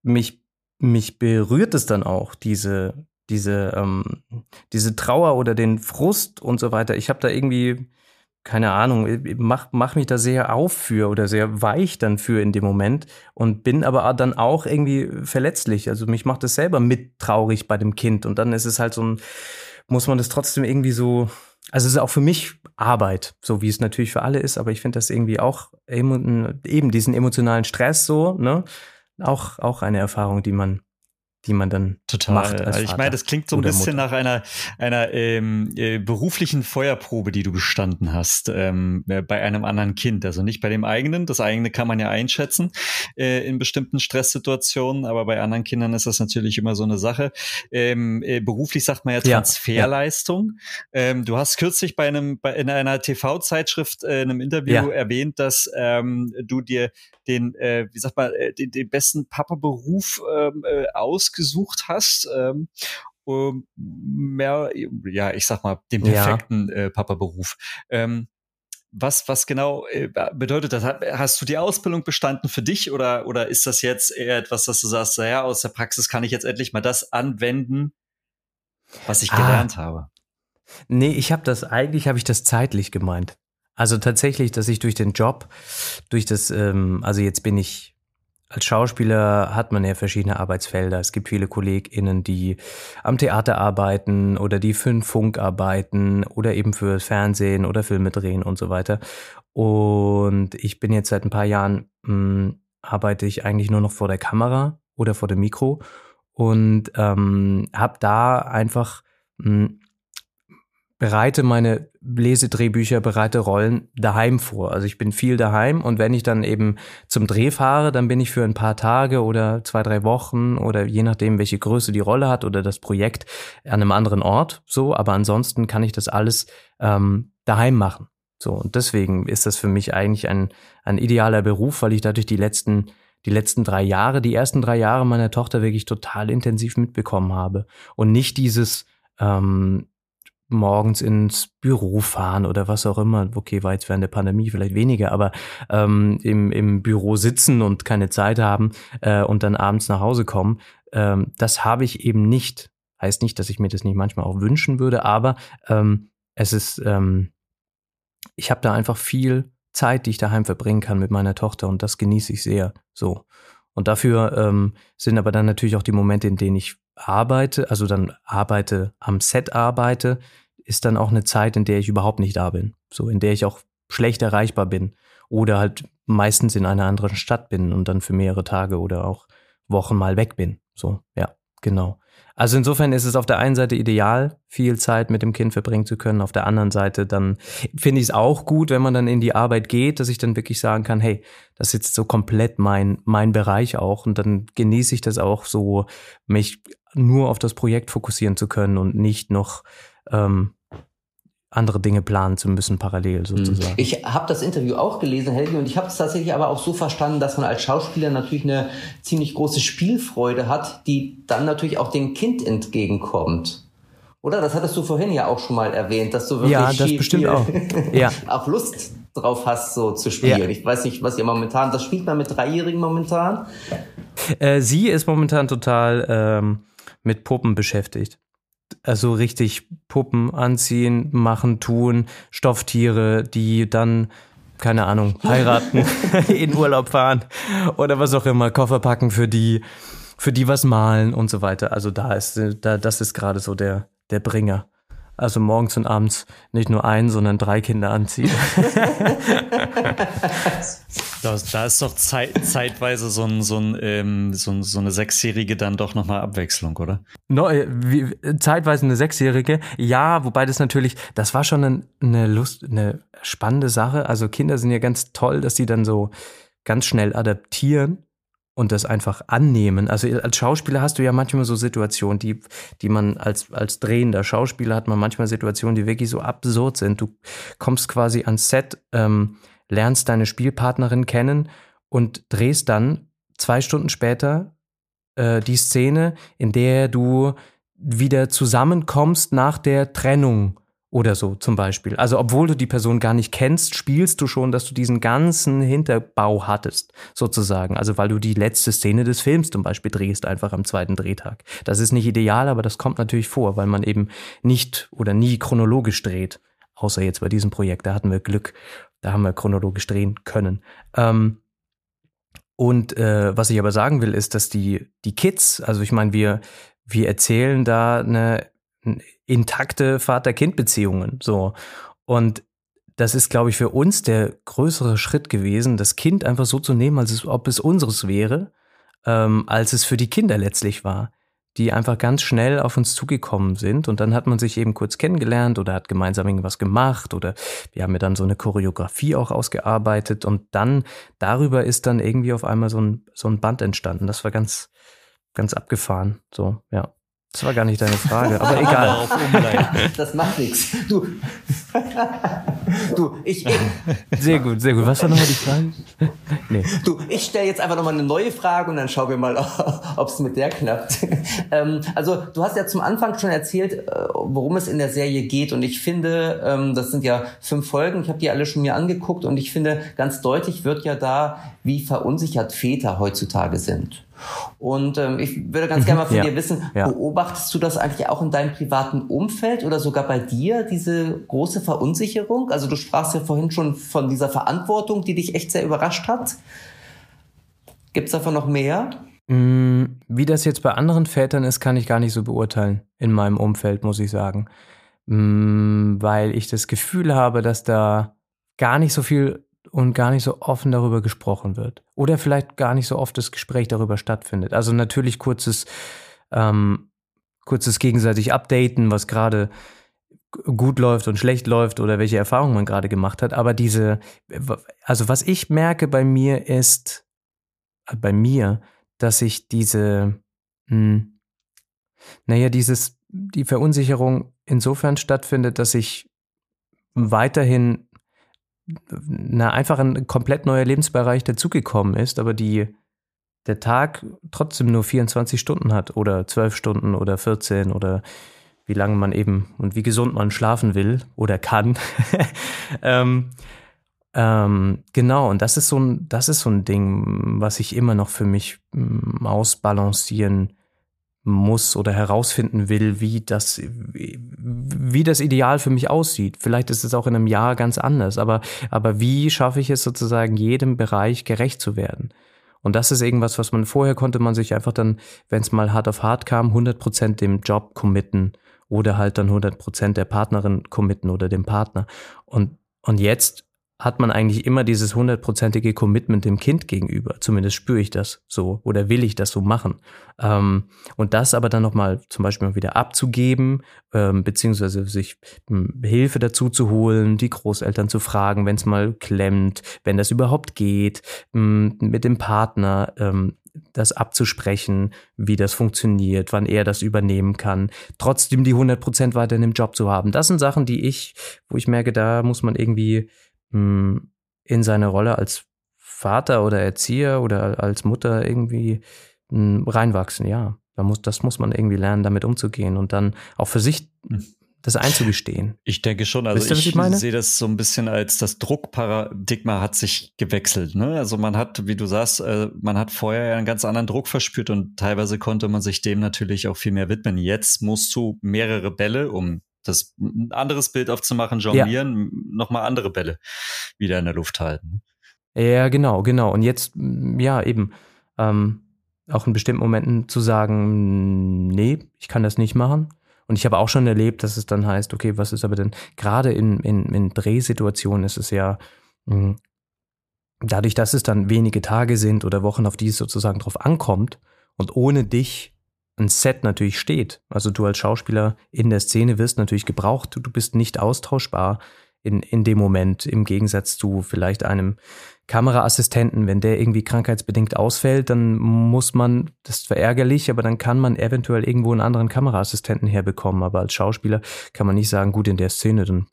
mich, mich berührt es dann auch, diese, diese, ähm, diese Trauer oder den Frust und so weiter. Ich habe da irgendwie, keine Ahnung, mach, mach mich da sehr auf für oder sehr weich dann für in dem Moment und bin aber dann auch irgendwie verletzlich. Also mich macht das selber mit traurig bei dem Kind und dann ist es halt so ein, muss man das trotzdem irgendwie so, also es ist auch für mich Arbeit, so wie es natürlich für alle ist, aber ich finde das irgendwie auch eben diesen emotionalen Stress so, ne? Auch, auch eine Erfahrung, die man die man dann Total. macht. Als also ich meine, das klingt so ein bisschen Mutter. nach einer, einer ähm, äh, beruflichen Feuerprobe, die du bestanden hast ähm, äh, bei einem anderen Kind. Also nicht bei dem eigenen. Das eigene kann man ja einschätzen äh, in bestimmten Stresssituationen, aber bei anderen Kindern ist das natürlich immer so eine Sache. Ähm, äh, beruflich sagt man ja Transferleistung. Ja, ja. Ähm, du hast kürzlich bei einem bei, in einer TV-Zeitschrift äh, in einem Interview ja. erwähnt, dass ähm, du dir den, äh, wie sagt man, äh, den, den besten Papa-Beruf ähm, äh, ausgesucht hast. Ähm, um mehr, ja, ich sag mal, den perfekten ja. äh, Papa-Beruf. Ähm, was, was genau äh, bedeutet das? Hast du die Ausbildung bestanden für dich oder, oder ist das jetzt eher etwas, dass du sagst, naja, aus der Praxis kann ich jetzt endlich mal das anwenden, was ich ah. gelernt habe? Nee, ich habe das, eigentlich habe ich das zeitlich gemeint. Also tatsächlich, dass ich durch den Job, durch das, ähm, also jetzt bin ich als Schauspieler hat man ja verschiedene Arbeitsfelder. Es gibt viele KollegInnen, die am Theater arbeiten oder die für den Funk arbeiten oder eben für Fernsehen oder Filme drehen und so weiter. Und ich bin jetzt seit ein paar Jahren, mh, hm, arbeite ich eigentlich nur noch vor der Kamera oder vor dem Mikro und ähm, habe da einfach mh, hm, bereite meine Lesedrehbücher, bereite Rollen daheim vor. Also ich bin viel daheim und wenn ich dann eben zum Dreh fahre, dann bin ich für ein paar Tage oder zwei, drei Wochen oder je nachdem, welche Größe die Rolle hat oder das Projekt an einem anderen Ort. So, aber ansonsten kann ich das alles ähm, daheim machen. So, und deswegen ist das für mich eigentlich ein, ein idealer Beruf, weil ich dadurch die letzten die letzten drei Jahre, die ersten drei Jahre meiner Tochter wirklich total intensiv mitbekommen habe. Und nicht dieses, ähm, morgens ins Büro fahren oder was auch immer. Okay, war jetzt während der Pandemie vielleicht weniger, aber ähm, im, im Büro sitzen und keine Zeit haben äh, und dann abends nach Hause kommen, ähm, das habe ich eben nicht. Heißt nicht, dass ich mir das nicht manchmal auch wünschen würde, aber ähm, es ist, ähm, ich habe da einfach viel Zeit, die ich daheim verbringen kann mit meiner Tochter und das genieße ich sehr so. Und dafür ähm, sind aber dann natürlich auch die Momente, in denen ich arbeite, also dann arbeite, am Set arbeite, ist dann auch eine Zeit, in der ich überhaupt nicht da bin. So, in der ich auch schlecht erreichbar bin. Oder halt meistens in einer anderen Stadt bin und dann für mehrere Tage oder auch Wochen mal weg bin. So, ja, genau. Also insofern ist es auf der einen Seite ideal, viel Zeit mit dem Kind verbringen zu können. Auf der anderen Seite dann finde ich es auch gut, wenn man dann in die Arbeit geht, dass ich dann wirklich sagen kann, hey, das ist jetzt so komplett mein, mein Bereich auch. Und dann genieße ich das auch so, mich nur auf das Projekt fokussieren zu können und nicht noch ähm, andere Dinge planen zu müssen, parallel mhm. sozusagen. Ich habe das Interview auch gelesen, Helgi, und ich habe es tatsächlich aber auch so verstanden, dass man als Schauspieler natürlich eine ziemlich große Spielfreude hat, die dann natürlich auch dem Kind entgegenkommt. Oder? Das hattest du vorhin ja auch schon mal erwähnt, dass du wirklich ja, das bestimmt auch. ja. auch Lust drauf hast, so zu spielen. Ja. Ich weiß nicht, was ihr momentan, das spielt man mit Dreijährigen momentan? Äh, sie ist momentan total ähm, mit Puppen beschäftigt also richtig Puppen anziehen, machen, tun, Stofftiere, die dann keine Ahnung, heiraten, in Urlaub fahren oder was auch immer, Koffer packen für die, für die was malen und so weiter. Also da ist, da, das ist gerade so der, der Bringer. Also morgens und abends nicht nur ein, sondern drei Kinder anziehen. da, da, ist doch zeit, zeitweise so, ein, so, ein, ähm, so, so eine Sechsjährige dann doch nochmal Abwechslung, oder? No, äh, wie, zeitweise eine Sechsjährige, ja, wobei das natürlich, das war schon eine, eine Lust, eine spannende Sache. Also Kinder sind ja ganz toll, dass sie dann so ganz schnell adaptieren und das einfach annehmen. Also als Schauspieler hast du ja manchmal so Situationen, die, die man als, als drehender Schauspieler hat man manchmal Situationen, die wirklich so absurd sind. Du kommst quasi ans Set, ähm, lernst deine Spielpartnerin kennen und drehst dann zwei Stunden später äh, die Szene, in der du wieder zusammenkommst nach der Trennung oder so zum Beispiel. Also obwohl du die Person gar nicht kennst, spielst du schon, dass du diesen ganzen Hinterbau hattest, sozusagen. Also weil du die letzte Szene des Films zum Beispiel drehst, einfach am zweiten Drehtag. Das ist nicht ideal, aber das kommt natürlich vor, weil man eben nicht oder nie chronologisch dreht. Außer jetzt bei diesem Projekt, da hatten wir Glück, da haben wir chronologisch drehen können. Ähm, und äh, was ich aber sagen will, ist, dass die, die Kids, also ich meine, wir, wir erzählen da eine intakte Vater-Kind-Beziehungen. So. Und das ist, glaube ich, für uns der größere Schritt gewesen, das Kind einfach so zu nehmen, als es, ob es unseres wäre, ähm, als es für die Kinder letztlich war, die einfach ganz schnell auf uns zugekommen sind. Und dann hat man sich eben kurz kennengelernt oder hat gemeinsam irgendwas gemacht oder wir haben ja dann so eine Choreografie auch ausgearbeitet und dann darüber ist dann irgendwie auf einmal so ein, so ein Band entstanden. Das war ganz, ganz abgefahren. So, ja. Das war gar nicht deine Frage, aber egal. das macht nichts. Du. du, ich, ich. Sehr gut, sehr gut. Was war nochmal die Frage? Nee. Du, ich stelle jetzt einfach nochmal eine neue Frage und dann schauen wir mal, ob es mit der klappt. Ähm, also, du hast ja zum Anfang schon erzählt, äh, worum es in der Serie geht. Und ich finde, ähm, das sind ja fünf Folgen. Ich habe die alle schon mir angeguckt und ich finde, ganz deutlich wird ja da, wie verunsichert Väter heutzutage sind. Und ähm, ich würde ganz gerne mal von ja. dir wissen, ja. beobachtest du das eigentlich auch in deinem privaten Umfeld oder sogar bei dir, diese große Verunsicherung? Also du sprachst ja vorhin schon von dieser Verantwortung, die dich echt sehr überrascht hat. Gibt es davon noch mehr? Mm, wie das jetzt bei anderen Vätern ist, kann ich gar nicht so beurteilen in meinem Umfeld, muss ich sagen. Mm, weil ich das Gefühl habe, dass da gar nicht so viel und gar nicht so offen darüber gesprochen wird. Oder vielleicht gar nicht so oft das Gespräch darüber stattfindet. Also natürlich kurzes, ähm, kurzes gegenseitig Updaten, was gerade gut läuft und schlecht läuft oder welche Erfahrungen man gerade gemacht hat. Aber diese, also was ich merke bei mir ist, äh, bei mir, dass ich diese, mh, hm, naja, dieses, die Verunsicherung insofern stattfindet, dass ich weiterhin na, einfach ein komplett neuer Lebensbereich dazugekommen ist, aber die, der Tag trotzdem nur 24 Stunden hat oder 12 Stunden oder 14 oder wie lange man eben und wie gesund man schlafen will oder kann. ähm, ähm, genau, und das ist so ein, das ist so ein Ding, was ich immer noch für mich mm, ausbalancieren muss oder herausfinden will, wie das, wie das Ideal für mich aussieht. Vielleicht ist es auch in einem Jahr ganz anders, aber, aber wie schaffe ich es sozusagen, jedem Bereich gerecht zu werden? Und das ist irgendwas, was man vorher konnte man sich einfach dann, wenn es mal hart auf hart kam, 100% dem Job committen oder halt dann 100% der Partnerin committen oder dem Partner. Und, und jetzt hat man eigentlich immer dieses hundertprozentige Commitment dem Kind gegenüber. Zumindest spüre ich das so oder will ich das so machen. Ähm, und das aber dann nochmal zum Beispiel mal wieder abzugeben, ähm, beziehungsweise sich ähm, Hilfe dazu zu holen, die Großeltern zu fragen, wenn es mal klemmt, wenn das überhaupt geht, ähm, mit dem Partner ähm, das abzusprechen, wie das funktioniert, wann er das übernehmen kann, trotzdem die 100 Prozent weiter in dem Job zu haben. Das sind Sachen, die ich, wo ich merke, da muss man irgendwie hm, in seine Rolle als Vater oder Erzieher oder als Mutter irgendwie hm, reinwachsen, ja. Da muss, das muss man irgendwie lernen, damit umzugehen und dann auch für sich hm das einzugestehen. Ich denke schon, also ihr, ich, ich sehe das so ein bisschen als das Druckparadigma hat sich gewechselt. Ne? Also man hat, wie du sagst, äh, man hat vorher einen ganz anderen Druck verspürt und teilweise konnte man sich dem natürlich auch viel mehr widmen. Jetzt musst du mehrere Bälle, um das ein anderes Bild aufzumachen, jonglieren, ja. nochmal andere Bälle wieder in der Luft halten. Ja, genau, genau. Und jetzt, ja, eben, ähm, auch in bestimmten Momenten zu sagen, nee, ich kann das nicht machen und ich habe auch schon erlebt, dass es dann heißt, okay, was ist aber denn, gerade in, in, in Drehsituationen ist es ja, mh, dadurch, dass es dann wenige Tage sind oder Wochen, auf die es sozusagen drauf ankommt und ohne dich ein Set natürlich steht. Also du als Schauspieler in der Szene wirst natürlich gebraucht, du, bist nicht austauschbar in, in dem Moment, im Gegensatz zu vielleicht einem Kameraassistenten, wenn der irgendwie krankheitsbedingt ausfällt, dann muss man, das ist verärgerlich, aber dann kann man eventuell irgendwo einen anderen Kameraassistenten herbekommen. Aber als Schauspieler kann man nicht sagen, gut, in der Szene, dann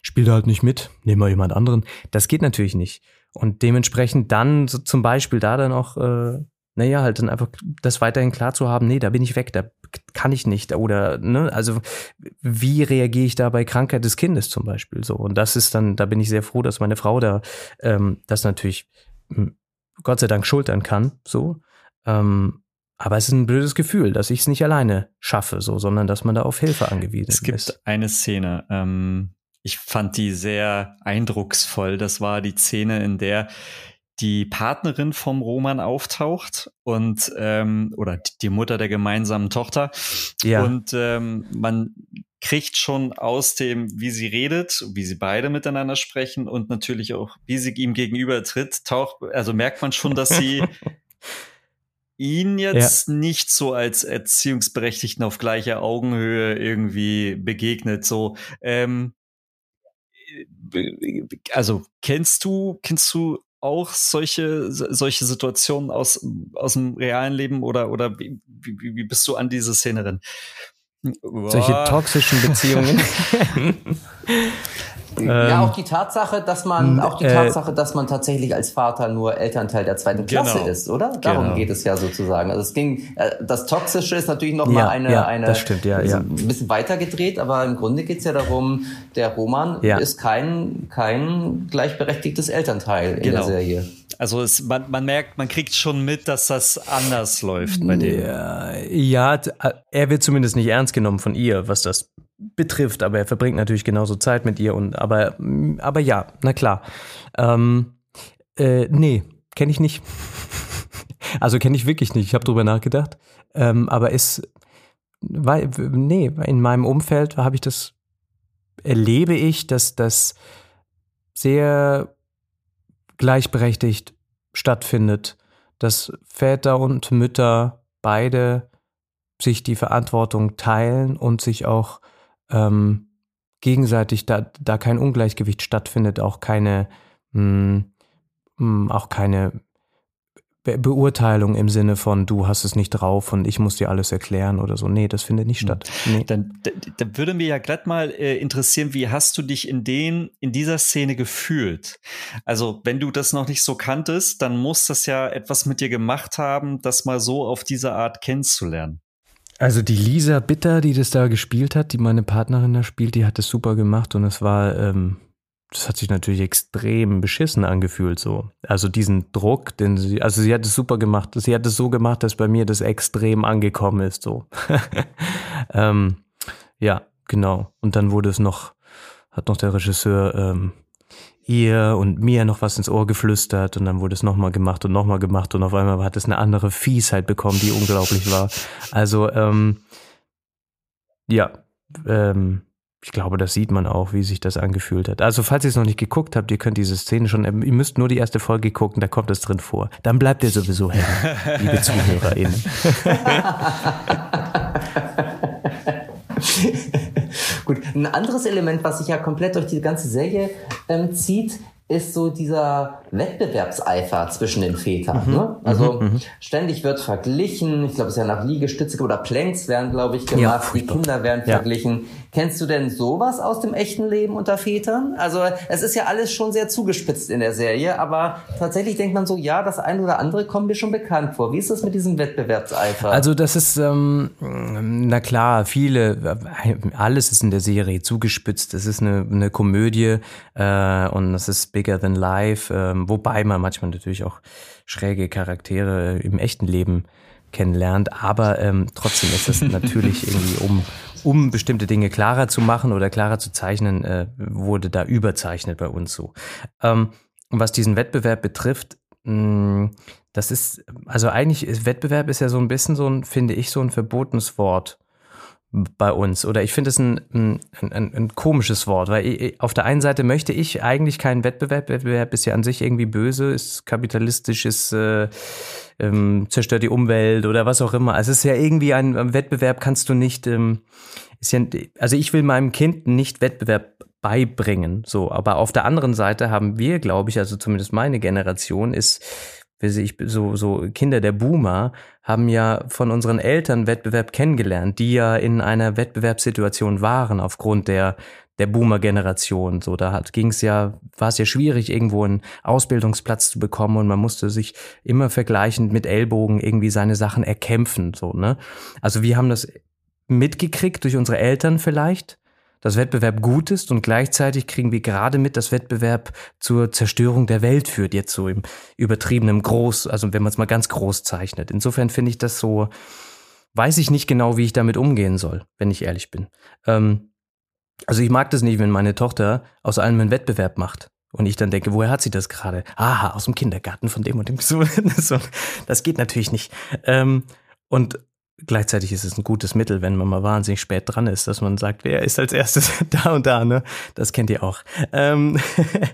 spielt er halt nicht mit, nehmen wir jemand anderen. Das geht natürlich nicht. Und dementsprechend dann so zum Beispiel da dann auch äh, naja, halt dann einfach das weiterhin klar zu haben, nee, da bin ich weg, da kann ich nicht. Oder, ne, also wie reagiere ich da bei Krankheit des Kindes zum Beispiel so? Und das ist dann, da bin ich sehr froh, dass meine Frau da ähm, das natürlich hm, Gott sei Dank schultern kann, so. Ähm, aber es ist ein blödes Gefühl, dass ich es nicht alleine schaffe, so, sondern dass man da auf Hilfe angewiesen ist. Es gibt ist. eine Szene, ähm, ich fand die sehr eindrucksvoll. Das war die Szene, in der die Partnerin vom Roman auftaucht und ähm, oder die Mutter der gemeinsamen Tochter. Ja. Und ähm, man kriegt schon aus dem, wie sie redet, wie sie beide miteinander sprechen und natürlich auch, wie sie ihm gegenüber tritt, taucht, also merkt man schon, dass sie ihn jetzt ja. nicht so als Erziehungsberechtigten auf gleicher Augenhöhe irgendwie begegnet. So, ähm, äh, also kennst du, kennst du auch solche, solche Situationen aus, aus dem realen Leben oder, oder wie, wie, wie bist du an diese Szene drin? Solche toxischen Beziehungen. Ja, ähm, auch die Tatsache, dass man, auch die äh, Tatsache, dass man tatsächlich als Vater nur Elternteil der zweiten Klasse genau, ist, oder? Darum genau. geht es ja sozusagen. Also es ging, äh, das Toxische ist natürlich noch ja, mal eine, ja, eine, das stimmt, ja, ja. ein bisschen weiter gedreht, aber im Grunde geht es ja darum, der Roman ja. ist kein, kein gleichberechtigtes Elternteil in genau. der Serie. Also es, man, man merkt, man kriegt schon mit, dass das anders läuft bei dem. Ja, ja, er wird zumindest nicht ernst genommen von ihr, was das betrifft, aber er verbringt natürlich genauso Zeit mit ihr und aber, aber ja, na klar. Ähm, äh, nee, kenne ich nicht. also kenne ich wirklich nicht. Ich habe drüber nachgedacht. Ähm, aber es, weil, nee, in meinem Umfeld habe ich das, erlebe ich, dass das sehr gleichberechtigt stattfindet, dass Väter und Mütter beide sich die Verantwortung teilen und sich auch ähm, gegenseitig da, da kein Ungleichgewicht stattfindet, auch keine, mh, hm, mh, hm, auch keine Be Beurteilung im Sinne von, du hast es nicht drauf und ich muss dir alles erklären oder so. Nee, das findet nicht hm. statt. Nee. Dann, dann würde mir ja glatt mal äh, interessieren, wie hast du dich in den, in dieser Szene gefühlt? Also, wenn du das noch nicht so kanntest, dann muss das ja etwas mit dir gemacht haben, das mal so auf diese Art kennenzulernen. Also die Lisa Bitter, die das da gespielt hat, die meine Partnerin da spielt, die hat das super gemacht und es war, ähm, das hat sich natürlich extrem beschissen angefühlt so. Also diesen Druck, den sie, also sie hat es super gemacht. Sie hat es so gemacht, dass bei mir das extrem angekommen ist so. ähm, ja, genau. Und dann wurde es noch, hat noch der Regisseur ähm, ihr und mir noch was ins Ohr geflüstert und dann wurde es nochmal gemacht und nochmal gemacht und auf einmal hat es eine andere Fiesheit bekommen, die unglaublich war. Also, ähm, ja, ähm, ich glaube, das sieht man auch, wie sich das angefühlt hat. Also, falls ihr es noch nicht geguckt habt, ihr könnt diese Szene schon, ihr müsst nur die erste Folge gucken, da kommt es drin vor. Dann bleibt ihr sowieso hängen, liebe ZuhörerInnen. Gut, ein anderes Element, was sich ja komplett durch die ganze Serie ähm, zieht, ist so dieser Wettbewerbseifer zwischen den Vätern. Mhm. Ne? Also mhm. mhm. ständig wird verglichen. Ich glaube, es ist ja nach Liegestütze oder Planks werden, glaube ich, gemacht. Ja, die Kinder werden ja. verglichen. Kennst du denn sowas aus dem echten Leben unter Vätern? Also es ist ja alles schon sehr zugespitzt in der Serie, aber tatsächlich denkt man so, ja, das eine oder andere kommt mir schon bekannt vor. Wie ist das mit diesem Wettbewerbseifer? Also das ist, ähm, na klar, viele, alles ist in der Serie zugespitzt. Es ist eine, eine Komödie äh, und das ist bigger than life, äh, wobei man manchmal natürlich auch schräge Charaktere im echten Leben kennenlernt, aber ähm, trotzdem ist es natürlich irgendwie um um bestimmte Dinge klarer zu machen oder klarer zu zeichnen, äh, wurde da überzeichnet bei uns so. Ähm, was diesen Wettbewerb betrifft, mh, das ist, also eigentlich ist Wettbewerb ist ja so ein bisschen so ein, finde ich, so ein verbotenes Wort bei uns. Oder ich finde es ein, ein, ein, ein, komisches Wort, weil ich, auf der einen Seite möchte ich eigentlich keinen Wettbewerb. Wettbewerb ist ja an sich irgendwie böse, ist kapitalistisch, ist äh, ähm, zerstört die Umwelt oder was auch immer. Also es ist ja irgendwie ein, Wettbewerb, kannst du nicht, ähm, ist ja, also ich will meinem Kind nicht Wettbewerb beibringen, so. Aber auf der anderen Seite haben wir, glaube ich, also zumindest meine Generation ist ich, so, so Kinder der Boomer haben ja von unseren Eltern Wettbewerb kennengelernt, die ja in einer Wettbewerbssituation waren aufgrund der der Boomer-Generation. So, da ging es ja, war es ja schwierig, irgendwo einen Ausbildungsplatz zu bekommen und man musste sich immer vergleichend mit Ellbogen irgendwie seine Sachen erkämpfen. So, ne? Also wir haben das mitgekriegt durch unsere Eltern vielleicht, dass Wettbewerb gut ist und gleichzeitig kriegen wir gerade mit, dass Wettbewerb zur Zerstörung der Welt führt, jetzt so im übertriebenen Groß, also wenn man es mal ganz groß zeichnet. Insofern finde ich das so, weiß ich nicht genau, wie ich damit umgehen soll, wenn ich ehrlich bin. Ähm, also ich mag das nicht, wenn meine Tochter aus allem einen Wettbewerb macht. Und ich dann denke, woher hat sie das gerade? Aha, aus dem Kindergarten von dem und dem. Das geht natürlich nicht. Ähm, und gleichzeitig ist es ein gutes Mittel, wenn man mal wahnsinnig spät dran ist, dass man sagt, wer ist als erstes da und da, ne? Das kennt ihr auch. Ähm,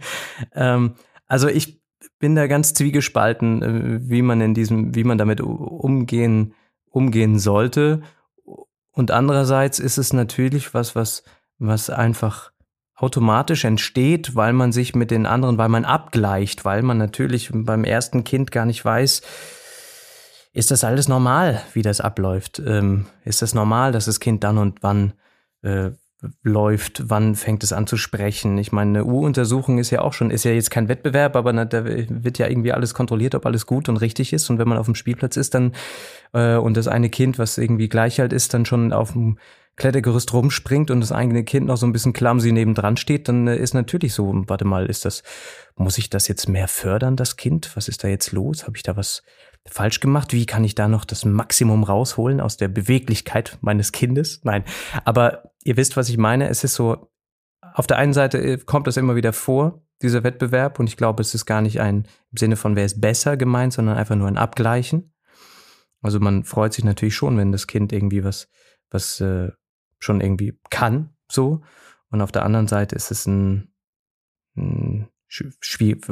ähm, also ich bin da ganz zwiegespalten, äh, wie man in diesem, wie man damit umgehen, umgehen sollte. Und andererseits ist es natürlich was, was, was einfach automatisch entsteht, weil man sich mit den anderen, weil man abgleicht, weil man natürlich beim ersten Kind gar nicht weiß, ist das alles normal, wie das abläuft? Ähm, ist das normal, dass das Kind dann und wann äh, läuft, wann fängt es an zu sprechen? Ich meine, eine U-Untersuchung ist ja auch schon, ist ja jetzt kein Wettbewerb, aber na, da wird ja irgendwie alles kontrolliert, ob alles gut und richtig ist. Und wenn man auf dem Spielplatz ist, dann äh, und das eine Kind, was irgendwie gleich halt ist, dann schon auf dem Klettergerüst rumspringt und das eigene Kind noch so ein bisschen clumsy nebendran steht, dann äh, ist natürlich so, warte mal, ist das, muss ich das jetzt mehr fördern, das Kind? Was ist da jetzt los? Habe ich da was falsch gemacht? Wie kann ich da noch das Maximum rausholen aus der Beweglichkeit meines Kindes? Nein, aber ihr wisst, was ich meine. Es ist so, auf der einen Seite äh, kommt das immer wieder vor, dieser Wettbewerb, und ich glaube, es ist gar nicht ein im Sinne von, wer ist besser gemeint, sondern einfach nur ein Abgleichen. Also man freut sich natürlich schon, wenn das Kind irgendwie was, was äh, schon irgendwie kann, so. Und auf der anderen Seite ist es ein, ein schwierig.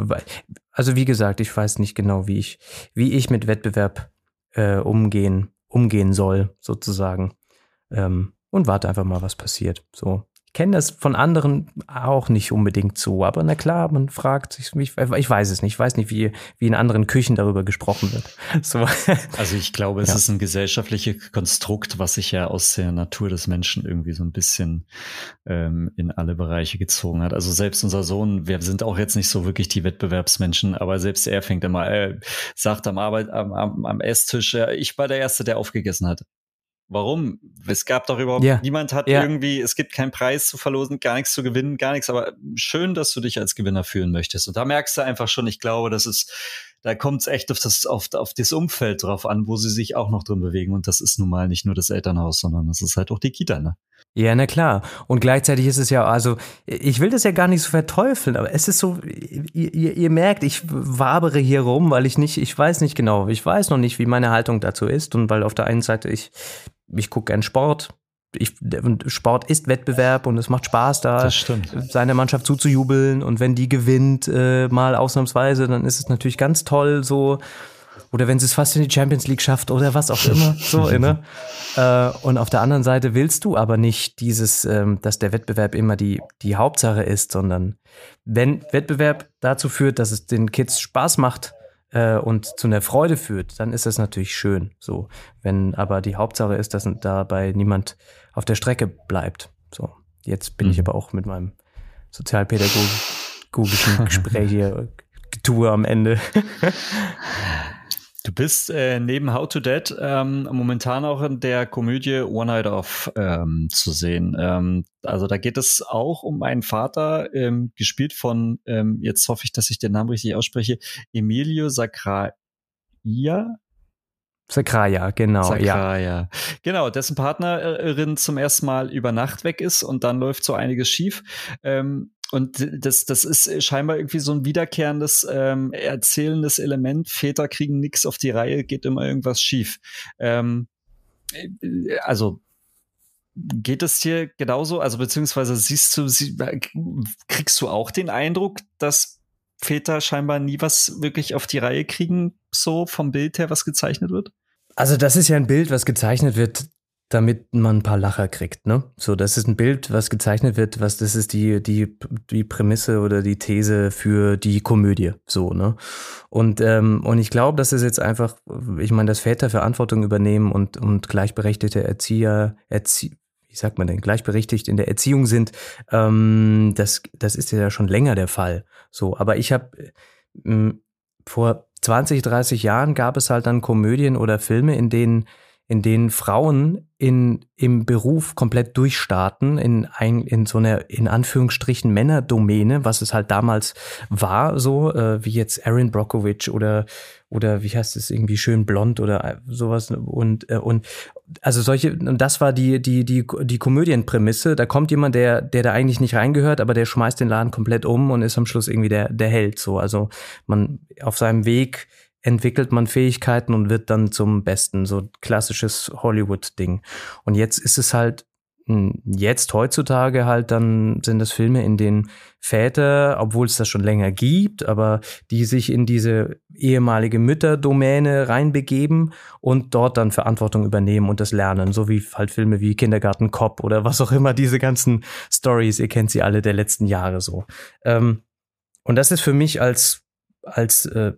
Also wie gesagt, ich weiß nicht genau, wie ich, wie ich mit Wettbewerb äh, umgehen, umgehen soll, sozusagen. Ähm, und warte einfach mal, was passiert. So kenne das von anderen auch nicht unbedingt so, aber na klar, man fragt sich, ich, ich weiß es nicht, ich weiß nicht, wie, wie in anderen Küchen darüber gesprochen wird. So. Also ich glaube, es ja. ist ein gesellschaftliches Konstrukt, was sich ja aus der Natur des Menschen irgendwie so ein bisschen ähm, in alle Bereiche gezogen hat. Also selbst unser Sohn, wir sind auch jetzt nicht so wirklich die Wettbewerbsmenschen, aber selbst er fängt immer, äh, sagt am Arbeit, am, am, am Esstisch, äh, ich war der Erste, der aufgegessen hat. Warum? Es gab doch überhaupt, ja. niemand hat ja. irgendwie, es gibt keinen Preis zu verlosen, gar nichts zu gewinnen, gar nichts, aber schön, dass du dich als Gewinner fühlen möchtest. Und da merkst du einfach schon, ich glaube, das ist, da kommt es echt auf das, auf, auf das Umfeld drauf an, wo sie sich auch noch drin bewegen. Und das ist nun mal nicht nur das Elternhaus, sondern das ist halt auch die Kita, ne? Ja, na klar. Und gleichzeitig ist es ja, also ich will das ja gar nicht so verteufeln, aber es ist so, ihr, ihr, merkt, ich wabere hier rum, weil ich nicht, ich weiß nicht genau, ich weiß noch nicht, wie meine Haltung dazu ist und weil auf der einen Seite ich ich gucke gern Sport. Ich, Sport ist Wettbewerb und es macht Spaß, da seiner Mannschaft zuzujubeln. Und wenn die gewinnt, äh, mal ausnahmsweise, dann ist es natürlich ganz toll so. oder wenn sie es fast in die Champions League schafft oder was auch immer. so, ne? Äh, und auf der anderen Seite willst du aber nicht dieses, ähm, dass der Wettbewerb immer die, die Hauptsache ist, sondern wenn Wettbewerb dazu führt, dass es den Kids Spaß macht, äh, und zu einer Freude führt, dann ist das natürlich schön. So, wenn aber die Hauptsache ist, dass dabei niemand auf der Strecke bleibt. So, jetzt bin mhm. ich aber auch mit meinem sozialpädagogischen Gespräch hier Tour am Ende. Du bist äh, neben How to Dead ähm, momentan auch in der Komödie One Night Off ähm, zu sehen. Ähm, also da geht es auch um einen Vater, ähm, gespielt von, ähm, jetzt hoffe ich, dass ich den Namen richtig ausspreche, Emilio Sacraia. Sakraya, genau. Sakraya. Ja. Genau, dessen Partnerin zum ersten Mal über Nacht weg ist und dann läuft so einiges schief. Ähm, und das, das ist scheinbar irgendwie so ein wiederkehrendes, ähm, erzählendes Element. Väter kriegen nichts auf die Reihe, geht immer irgendwas schief. Ähm, äh, also geht es dir genauso? Also beziehungsweise siehst du, sie, kriegst du auch den Eindruck, dass Väter scheinbar nie was wirklich auf die Reihe kriegen, so vom Bild her, was gezeichnet wird? Also das ist ja ein Bild, was gezeichnet wird, damit man ein paar Lacher kriegt, ne? So, das ist ein Bild, was gezeichnet wird, was das ist die die die Prämisse oder die These für die Komödie, so, ne? Und ähm, und ich glaube, dass es jetzt einfach, ich meine, dass Väter Verantwortung übernehmen und und gleichberechtigte Erzieher, Erzie wie sagt man denn, gleichberechtigt in der Erziehung sind, ähm, das das ist ja schon länger der Fall, so. Aber ich habe ähm, vor 20, 30 Jahren gab es halt dann Komödien oder Filme, in denen in denen Frauen in, im Beruf komplett durchstarten, in, ein, in so einer, in Anführungsstrichen, Männerdomäne, was es halt damals war, so äh, wie jetzt Aaron Brockovich oder, oder wie heißt es, irgendwie schön blond oder äh, sowas. Und, äh, und also solche, und das war die, die, die, die Komödienprämisse. Da kommt jemand, der, der da eigentlich nicht reingehört, aber der schmeißt den Laden komplett um und ist am Schluss irgendwie der, der Held. So, also man auf seinem Weg entwickelt man Fähigkeiten und wird dann zum Besten. So klassisches Hollywood-Ding. Und jetzt ist es halt, hm, jetzt heutzutage halt, dann sind das Filme, in denen Väter, obwohl es das schon länger gibt, aber die sich in diese ehemalige Mütterdomäne reinbegeben und dort dann Verantwortung übernehmen und das lernen. So wie halt Filme wie Kindergarten Cop oder was auch immer, diese ganzen Stories, ihr kennt sie alle der letzten Jahre so. Ähm, und das ist für mich als, als äh,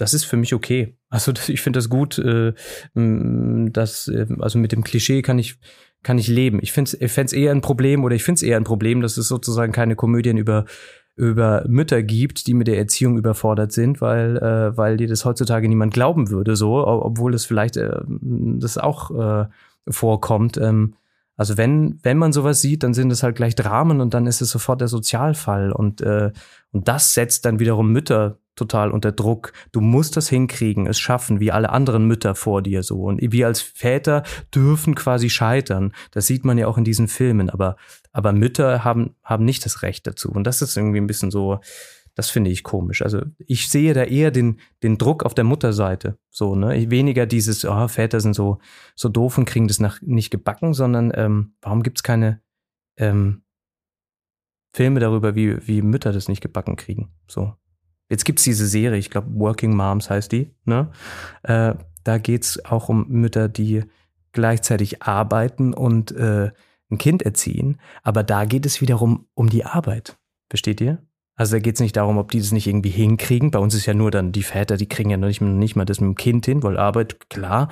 das ist für mich okay. Also ich finde das gut, äh, dass, äh, also mit dem Klischee kann ich, kann ich leben. Ich finde es eher ein Problem oder ich finde es eher ein Problem, dass es sozusagen keine Komödien über über Mütter gibt, die mit der Erziehung überfordert sind, weil äh, weil dir das heutzutage niemand glauben würde, so, obwohl es vielleicht äh, das auch äh, vorkommt. Ähm, also wenn wenn man sowas sieht, dann sind es halt gleich Dramen und dann ist es sofort der Sozialfall und äh, und das setzt dann wiederum Mütter total unter Druck. Du musst das hinkriegen, es schaffen, wie alle anderen Mütter vor dir so. Und wir als Väter dürfen quasi scheitern. Das sieht man ja auch in diesen Filmen. Aber, aber Mütter haben, haben nicht das Recht dazu. Und das ist irgendwie ein bisschen so, das finde ich komisch. Also ich sehe da eher den, den Druck auf der Mutterseite. So, ne? Weniger dieses, oh, Väter sind so, so doof und kriegen das nach, nicht gebacken, sondern ähm, warum gibt's keine ähm, Filme darüber, wie, wie Mütter das nicht gebacken kriegen? So. Jetzt gibt's diese Serie, ich glaube Working Moms heißt die. Ne? Äh, da geht's auch um Mütter, die gleichzeitig arbeiten und äh, ein Kind erziehen. Aber da geht es wiederum um die Arbeit. Versteht ihr? Also da geht es nicht darum, ob die das nicht irgendwie hinkriegen. Bei uns ist ja nur dann die Väter, die kriegen ja noch nicht, nicht mal das mit dem Kind hin, weil Arbeit, klar.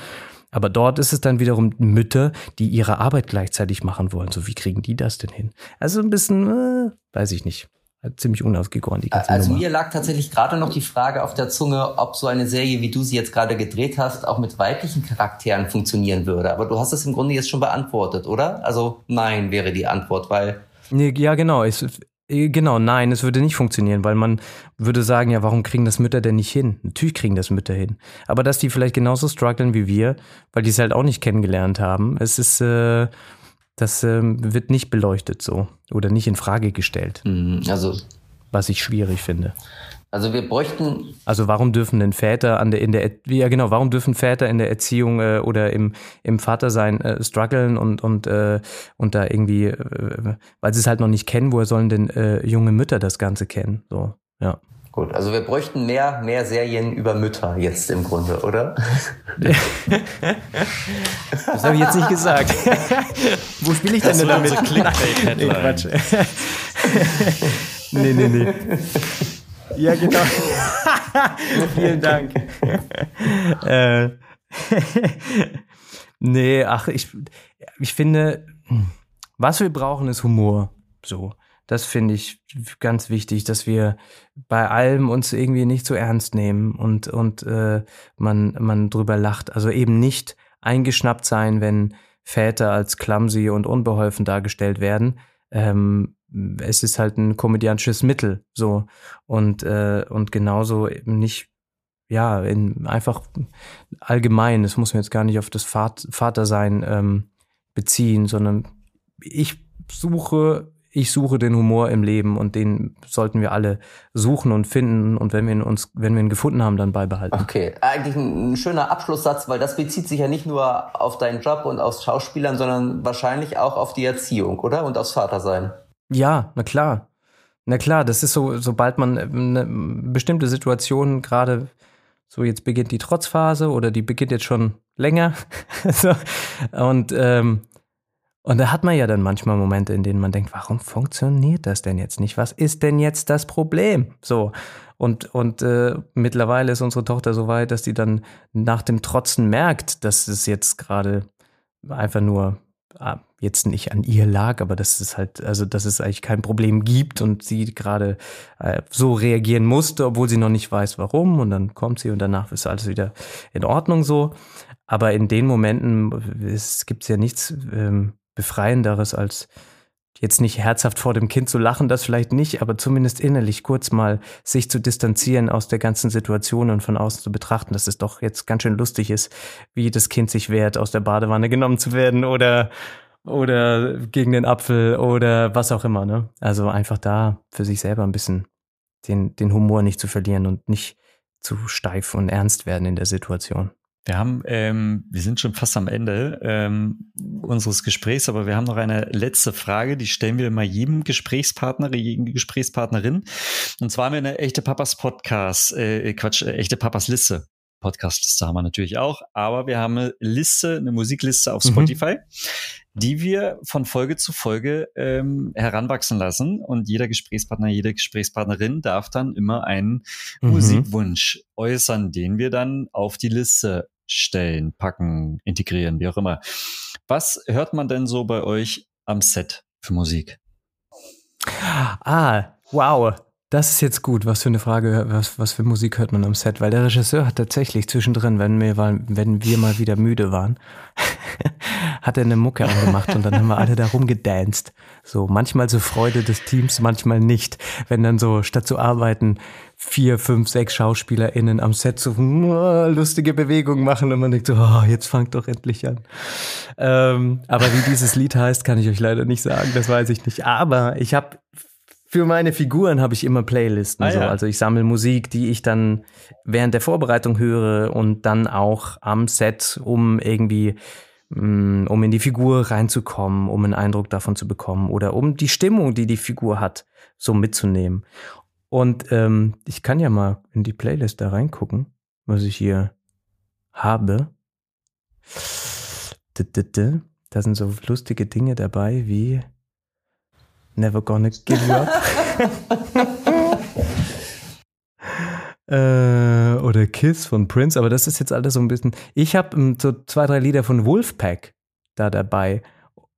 Aber dort ist es dann wiederum Mütter, die ihre Arbeit gleichzeitig machen wollen. So, wie kriegen die das denn hin? Also ein bisschen, äh, weiß ich nicht ziemlich unausgegoren, die ganze Also Nummer. mir lag tatsächlich gerade noch die Frage auf der Zunge, ob so eine Serie, wie du sie jetzt gerade gedreht hast, auch mit weiblichen Charakteren funktionieren würde. Aber du hast es im Grunde jetzt schon beantwortet, oder? Also nein wäre die Antwort, weil... Ja, genau. Es, äh, genau, nein, es würde nicht funktionieren, weil man würde sagen, ja, warum kriegen das Mütter denn nicht hin? Natürlich kriegen das Mütter hin. Aber dass die vielleicht genauso strugglen wie wir, weil die es halt auch nicht kennengelernt haben, es ist... Äh, das ähm, wird nicht beleuchtet so oder nicht in Frage gestellt. Mhm, also. Was ich schwierig finde. Also wir bräuchten. Also warum dürfen denn Väter an der in der ja genau warum dürfen Väter in der Erziehung äh, oder im im Vatersein äh, strugglen und und äh, und da irgendwie äh, weil sie es halt noch nicht kennen woher sollen denn äh, junge Mütter das Ganze kennen so ja Gut, also wir bräuchten mehr, mehr Serien über Mütter jetzt im Grunde, oder? das habe ich jetzt nicht gesagt. Wo spiele ich denn, denn damit? Nee, Quatsch. nee, nee, nee. Ja, genau. Vielen Dank. äh, nee, ach, ich, ich finde, was wir brauchen, ist Humor. So. Das finde ich ganz wichtig, dass wir bei allem uns irgendwie nicht so ernst nehmen und, und äh, man, man drüber lacht. Also eben nicht eingeschnappt sein, wenn Väter als clumsy und unbeholfen dargestellt werden. Ähm, es ist halt ein komödiantisches Mittel, so. Und, äh, und genauso eben nicht, ja, in, einfach allgemein, das muss man jetzt gar nicht auf das Vatersein ähm, beziehen, sondern ich suche ich suche den Humor im Leben und den sollten wir alle suchen und finden und wenn wir ihn uns, wenn wir ihn gefunden haben, dann beibehalten. Okay, eigentlich ein schöner Abschlusssatz, weil das bezieht sich ja nicht nur auf deinen Job und aufs Schauspielern, sondern wahrscheinlich auch auf die Erziehung, oder? Und aufs Vatersein. Ja, na klar. Na klar, das ist so, sobald man eine bestimmte Situation gerade so jetzt beginnt die Trotzphase oder die beginnt jetzt schon länger. so, und ähm, und da hat man ja dann manchmal Momente, in denen man denkt, warum funktioniert das denn jetzt nicht? Was ist denn jetzt das Problem? So. Und, und äh, mittlerweile ist unsere Tochter so weit, dass sie dann nach dem Trotzen merkt, dass es jetzt gerade einfach nur ah, jetzt nicht an ihr lag, aber dass es halt, also dass es eigentlich kein Problem gibt und sie gerade äh, so reagieren musste, obwohl sie noch nicht weiß, warum. Und dann kommt sie und danach ist alles wieder in Ordnung so. Aber in den Momenten gibt es ja nichts, ähm, Befreienderes, als jetzt nicht herzhaft vor dem Kind zu lachen, das vielleicht nicht, aber zumindest innerlich kurz mal sich zu distanzieren aus der ganzen Situation und von außen zu betrachten, dass es doch jetzt ganz schön lustig ist, wie das Kind sich wehrt, aus der Badewanne genommen zu werden oder oder gegen den Apfel oder was auch immer, ne? Also einfach da für sich selber ein bisschen den, den Humor nicht zu verlieren und nicht zu steif und ernst werden in der Situation. Wir haben, ähm, wir sind schon fast am Ende ähm, unseres Gesprächs, aber wir haben noch eine letzte Frage, die stellen wir mal jedem Gesprächspartner, jedem Gesprächspartnerin. Und zwar haben wir eine echte Papas Podcast, äh, Quatsch, äh, echte Papas Liste. Podcast-Liste haben wir natürlich auch, aber wir haben eine Liste, eine Musikliste auf mhm. Spotify, mhm. die wir von Folge zu Folge ähm, heranwachsen lassen. Und jeder Gesprächspartner, jede Gesprächspartnerin darf dann immer einen mhm. Musikwunsch äußern, den wir dann auf die Liste stellen, packen, integrieren, wie auch immer. Was hört man denn so bei euch am Set für Musik? Ah, wow. Das ist jetzt gut. Was für eine Frage, was, was für Musik hört man am Set? Weil der Regisseur hat tatsächlich zwischendrin, wenn wir, wenn wir mal wieder müde waren, hat er eine Mucke angemacht und dann haben wir alle da rumgedanced. So, manchmal so Freude des Teams, manchmal nicht. Wenn dann so, statt zu arbeiten, vier, fünf, sechs SchauspielerInnen am Set so lustige Bewegungen machen und man denkt so, oh, jetzt fangt doch endlich an. Ähm, aber wie dieses Lied heißt, kann ich euch leider nicht sagen, das weiß ich nicht. Aber ich habe für meine Figuren habe ich immer Playlisten. Ah, so. Ja. Also ich sammle Musik, die ich dann während der Vorbereitung höre und dann auch am Set, um irgendwie, mm, um in die Figur reinzukommen, um einen Eindruck davon zu bekommen oder um die Stimmung, die die Figur hat, so mitzunehmen. Und ähm, ich kann ja mal in die Playlist da reingucken, was ich hier habe. Da sind so lustige Dinge dabei wie Never Gonna Give You Up. äh, oder Kiss von Prince, aber das ist jetzt alles so ein bisschen. Ich habe um, so zwei, drei Lieder von Wolfpack da dabei.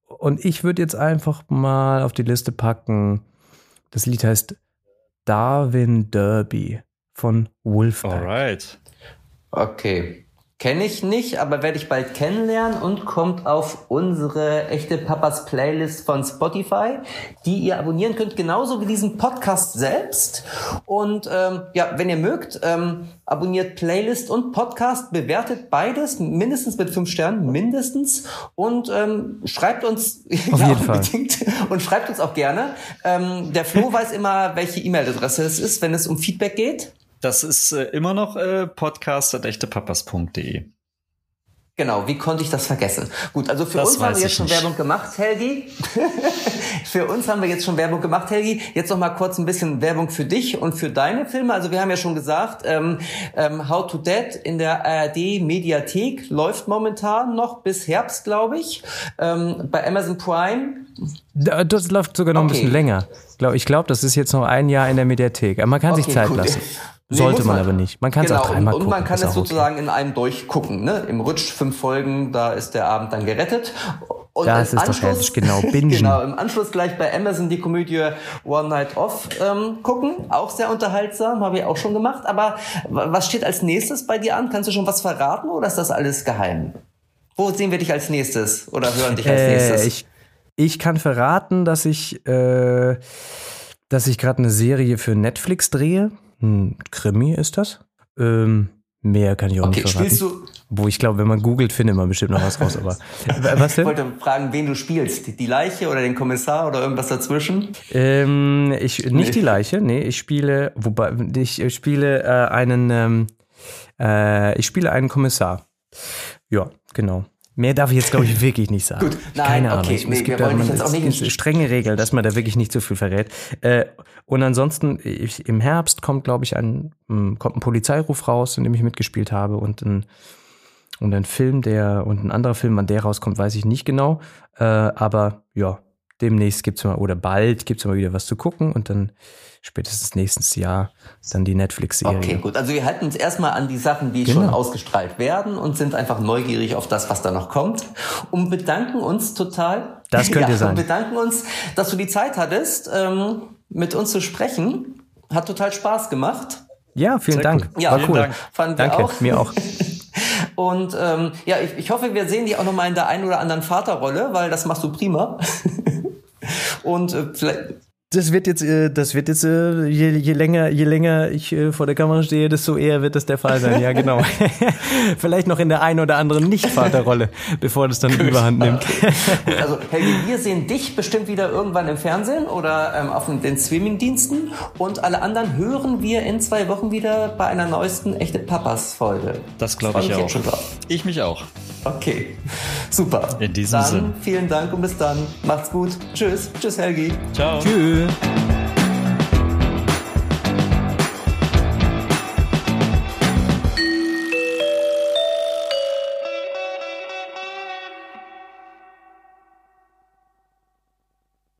Und ich würde jetzt einfach mal auf die Liste packen. Das Lied heißt Darwin Derby von Wolfpack. Alright. Okay. Kenne ich nicht, aber werde ich bald kennenlernen und kommt auf unsere echte Papas Playlist von Spotify, die ihr abonnieren könnt, genauso wie diesen Podcast selbst. Und ähm, ja, wenn ihr mögt, ähm, abonniert Playlist und Podcast, bewertet beides mindestens mit fünf Sternen, mindestens. Und ähm, schreibt uns auf ja, jeden Fall. und schreibt uns auch gerne. Ähm, der Flo weiß immer, welche E-Mail-Adresse es ist, wenn es um Feedback geht. Das ist äh, immer noch äh, podcast.echtepapas.de. Genau, wie konnte ich das vergessen? Gut, also für das uns haben wir jetzt schon nicht. Werbung gemacht, Helgi. für uns haben wir jetzt schon Werbung gemacht, Helgi. Jetzt noch mal kurz ein bisschen Werbung für dich und für deine Filme. Also wir haben ja schon gesagt, ähm, ähm, How to Dead in der ARD Mediathek läuft momentan noch bis Herbst, glaube ich. Ähm, bei Amazon Prime. Das läuft sogar noch okay. ein bisschen länger. Ich glaube, das ist jetzt noch ein Jahr in der Mediathek. Aber man kann okay, sich Zeit gut. lassen. Sollte man, man, aber nicht. Man kann es genau, auch dreimal gucken. Und man kann es sozusagen okay. in einem durchgucken. Ne? Im Rutsch fünf Folgen, da ist der Abend dann gerettet. Und das ist doch herrlich, genau. Bingen. genau, im Anschluss gleich bei Amazon die Komödie One Night Off ähm, gucken. Auch sehr unterhaltsam, habe ich auch schon gemacht. Aber was steht als nächstes bei dir an? Kannst du schon was verraten oder ist das alles geheim? Wo sehen wir dich als nächstes oder hören dich als äh, nächstes? Ich, ich kann verraten, dass ich, äh, dass ich gerade eine Serie für Netflix drehe ein Krimi ist das. Ähm, mehr kann ich auch okay, nicht verraten. Spielst du Wo ich glaube, wenn man googelt, findet man bestimmt noch was raus. Aber was denn? Ich wollte fragen, wen du spielst. Die Leiche oder den Kommissar oder irgendwas dazwischen? Ähm, ich, nicht nee. die Leiche, nee, ich spiele, wobei, ich spiele äh, einen, ähm, äh, ich spiele einen Kommissar. Ja, genau. Mehr darf ich jetzt, glaube ich, wirklich nicht sagen. Gut, nein, Keine Ahnung. Okay, nee, es gibt da man, jetzt auch nicht strenge Regeln, dass man da wirklich nicht zu viel verrät. Äh, und ansonsten, ich, im Herbst kommt, glaube ich, ein, hm, kommt ein Polizeiruf raus, in dem ich mitgespielt habe und ein, und ein Film, der, und ein anderer Film, wann der rauskommt, weiß ich nicht genau. Äh, aber ja, demnächst gibt's mal, oder bald gibt's mal wieder was zu gucken und dann spätestens nächstes Jahr dann die Netflix-Serie. Okay, gut. Also wir halten uns erstmal an die Sachen, die genau. schon ausgestrahlt werden und sind einfach neugierig auf das, was da noch kommt und bedanken uns total. Das könnte ja, sein. Und bedanken uns, dass du die Zeit hattest, ähm, mit uns zu sprechen. Hat total Spaß gemacht. Ja, vielen Sehr Dank. Cool. Ja, War cool. Dank. Fanden Danke, wir auch. mir auch. Und ähm, ja, ich, ich hoffe, wir sehen dich auch noch mal in der einen oder anderen Vaterrolle, weil das machst du prima. Und äh, vielleicht das wird jetzt, äh, das wird jetzt, äh, je, je länger, je länger ich äh, vor der Kamera stehe, desto eher wird das der Fall sein. Ja, genau. Vielleicht noch in der einen oder anderen Nicht-Vaterrolle, bevor das dann Überhand nimmt. also, Helgi, wir sehen dich bestimmt wieder irgendwann im Fernsehen oder ähm, auf den Streaming-Diensten und alle anderen hören wir in zwei Wochen wieder bei einer neuesten Echte Papas-Folge. Das glaube ich auch. Ich mich auch. Okay, super. In diesem dann Sinn. Vielen Dank und bis dann. Macht's gut. Tschüss. Tschüss, Helgi. Ciao. Tschüss.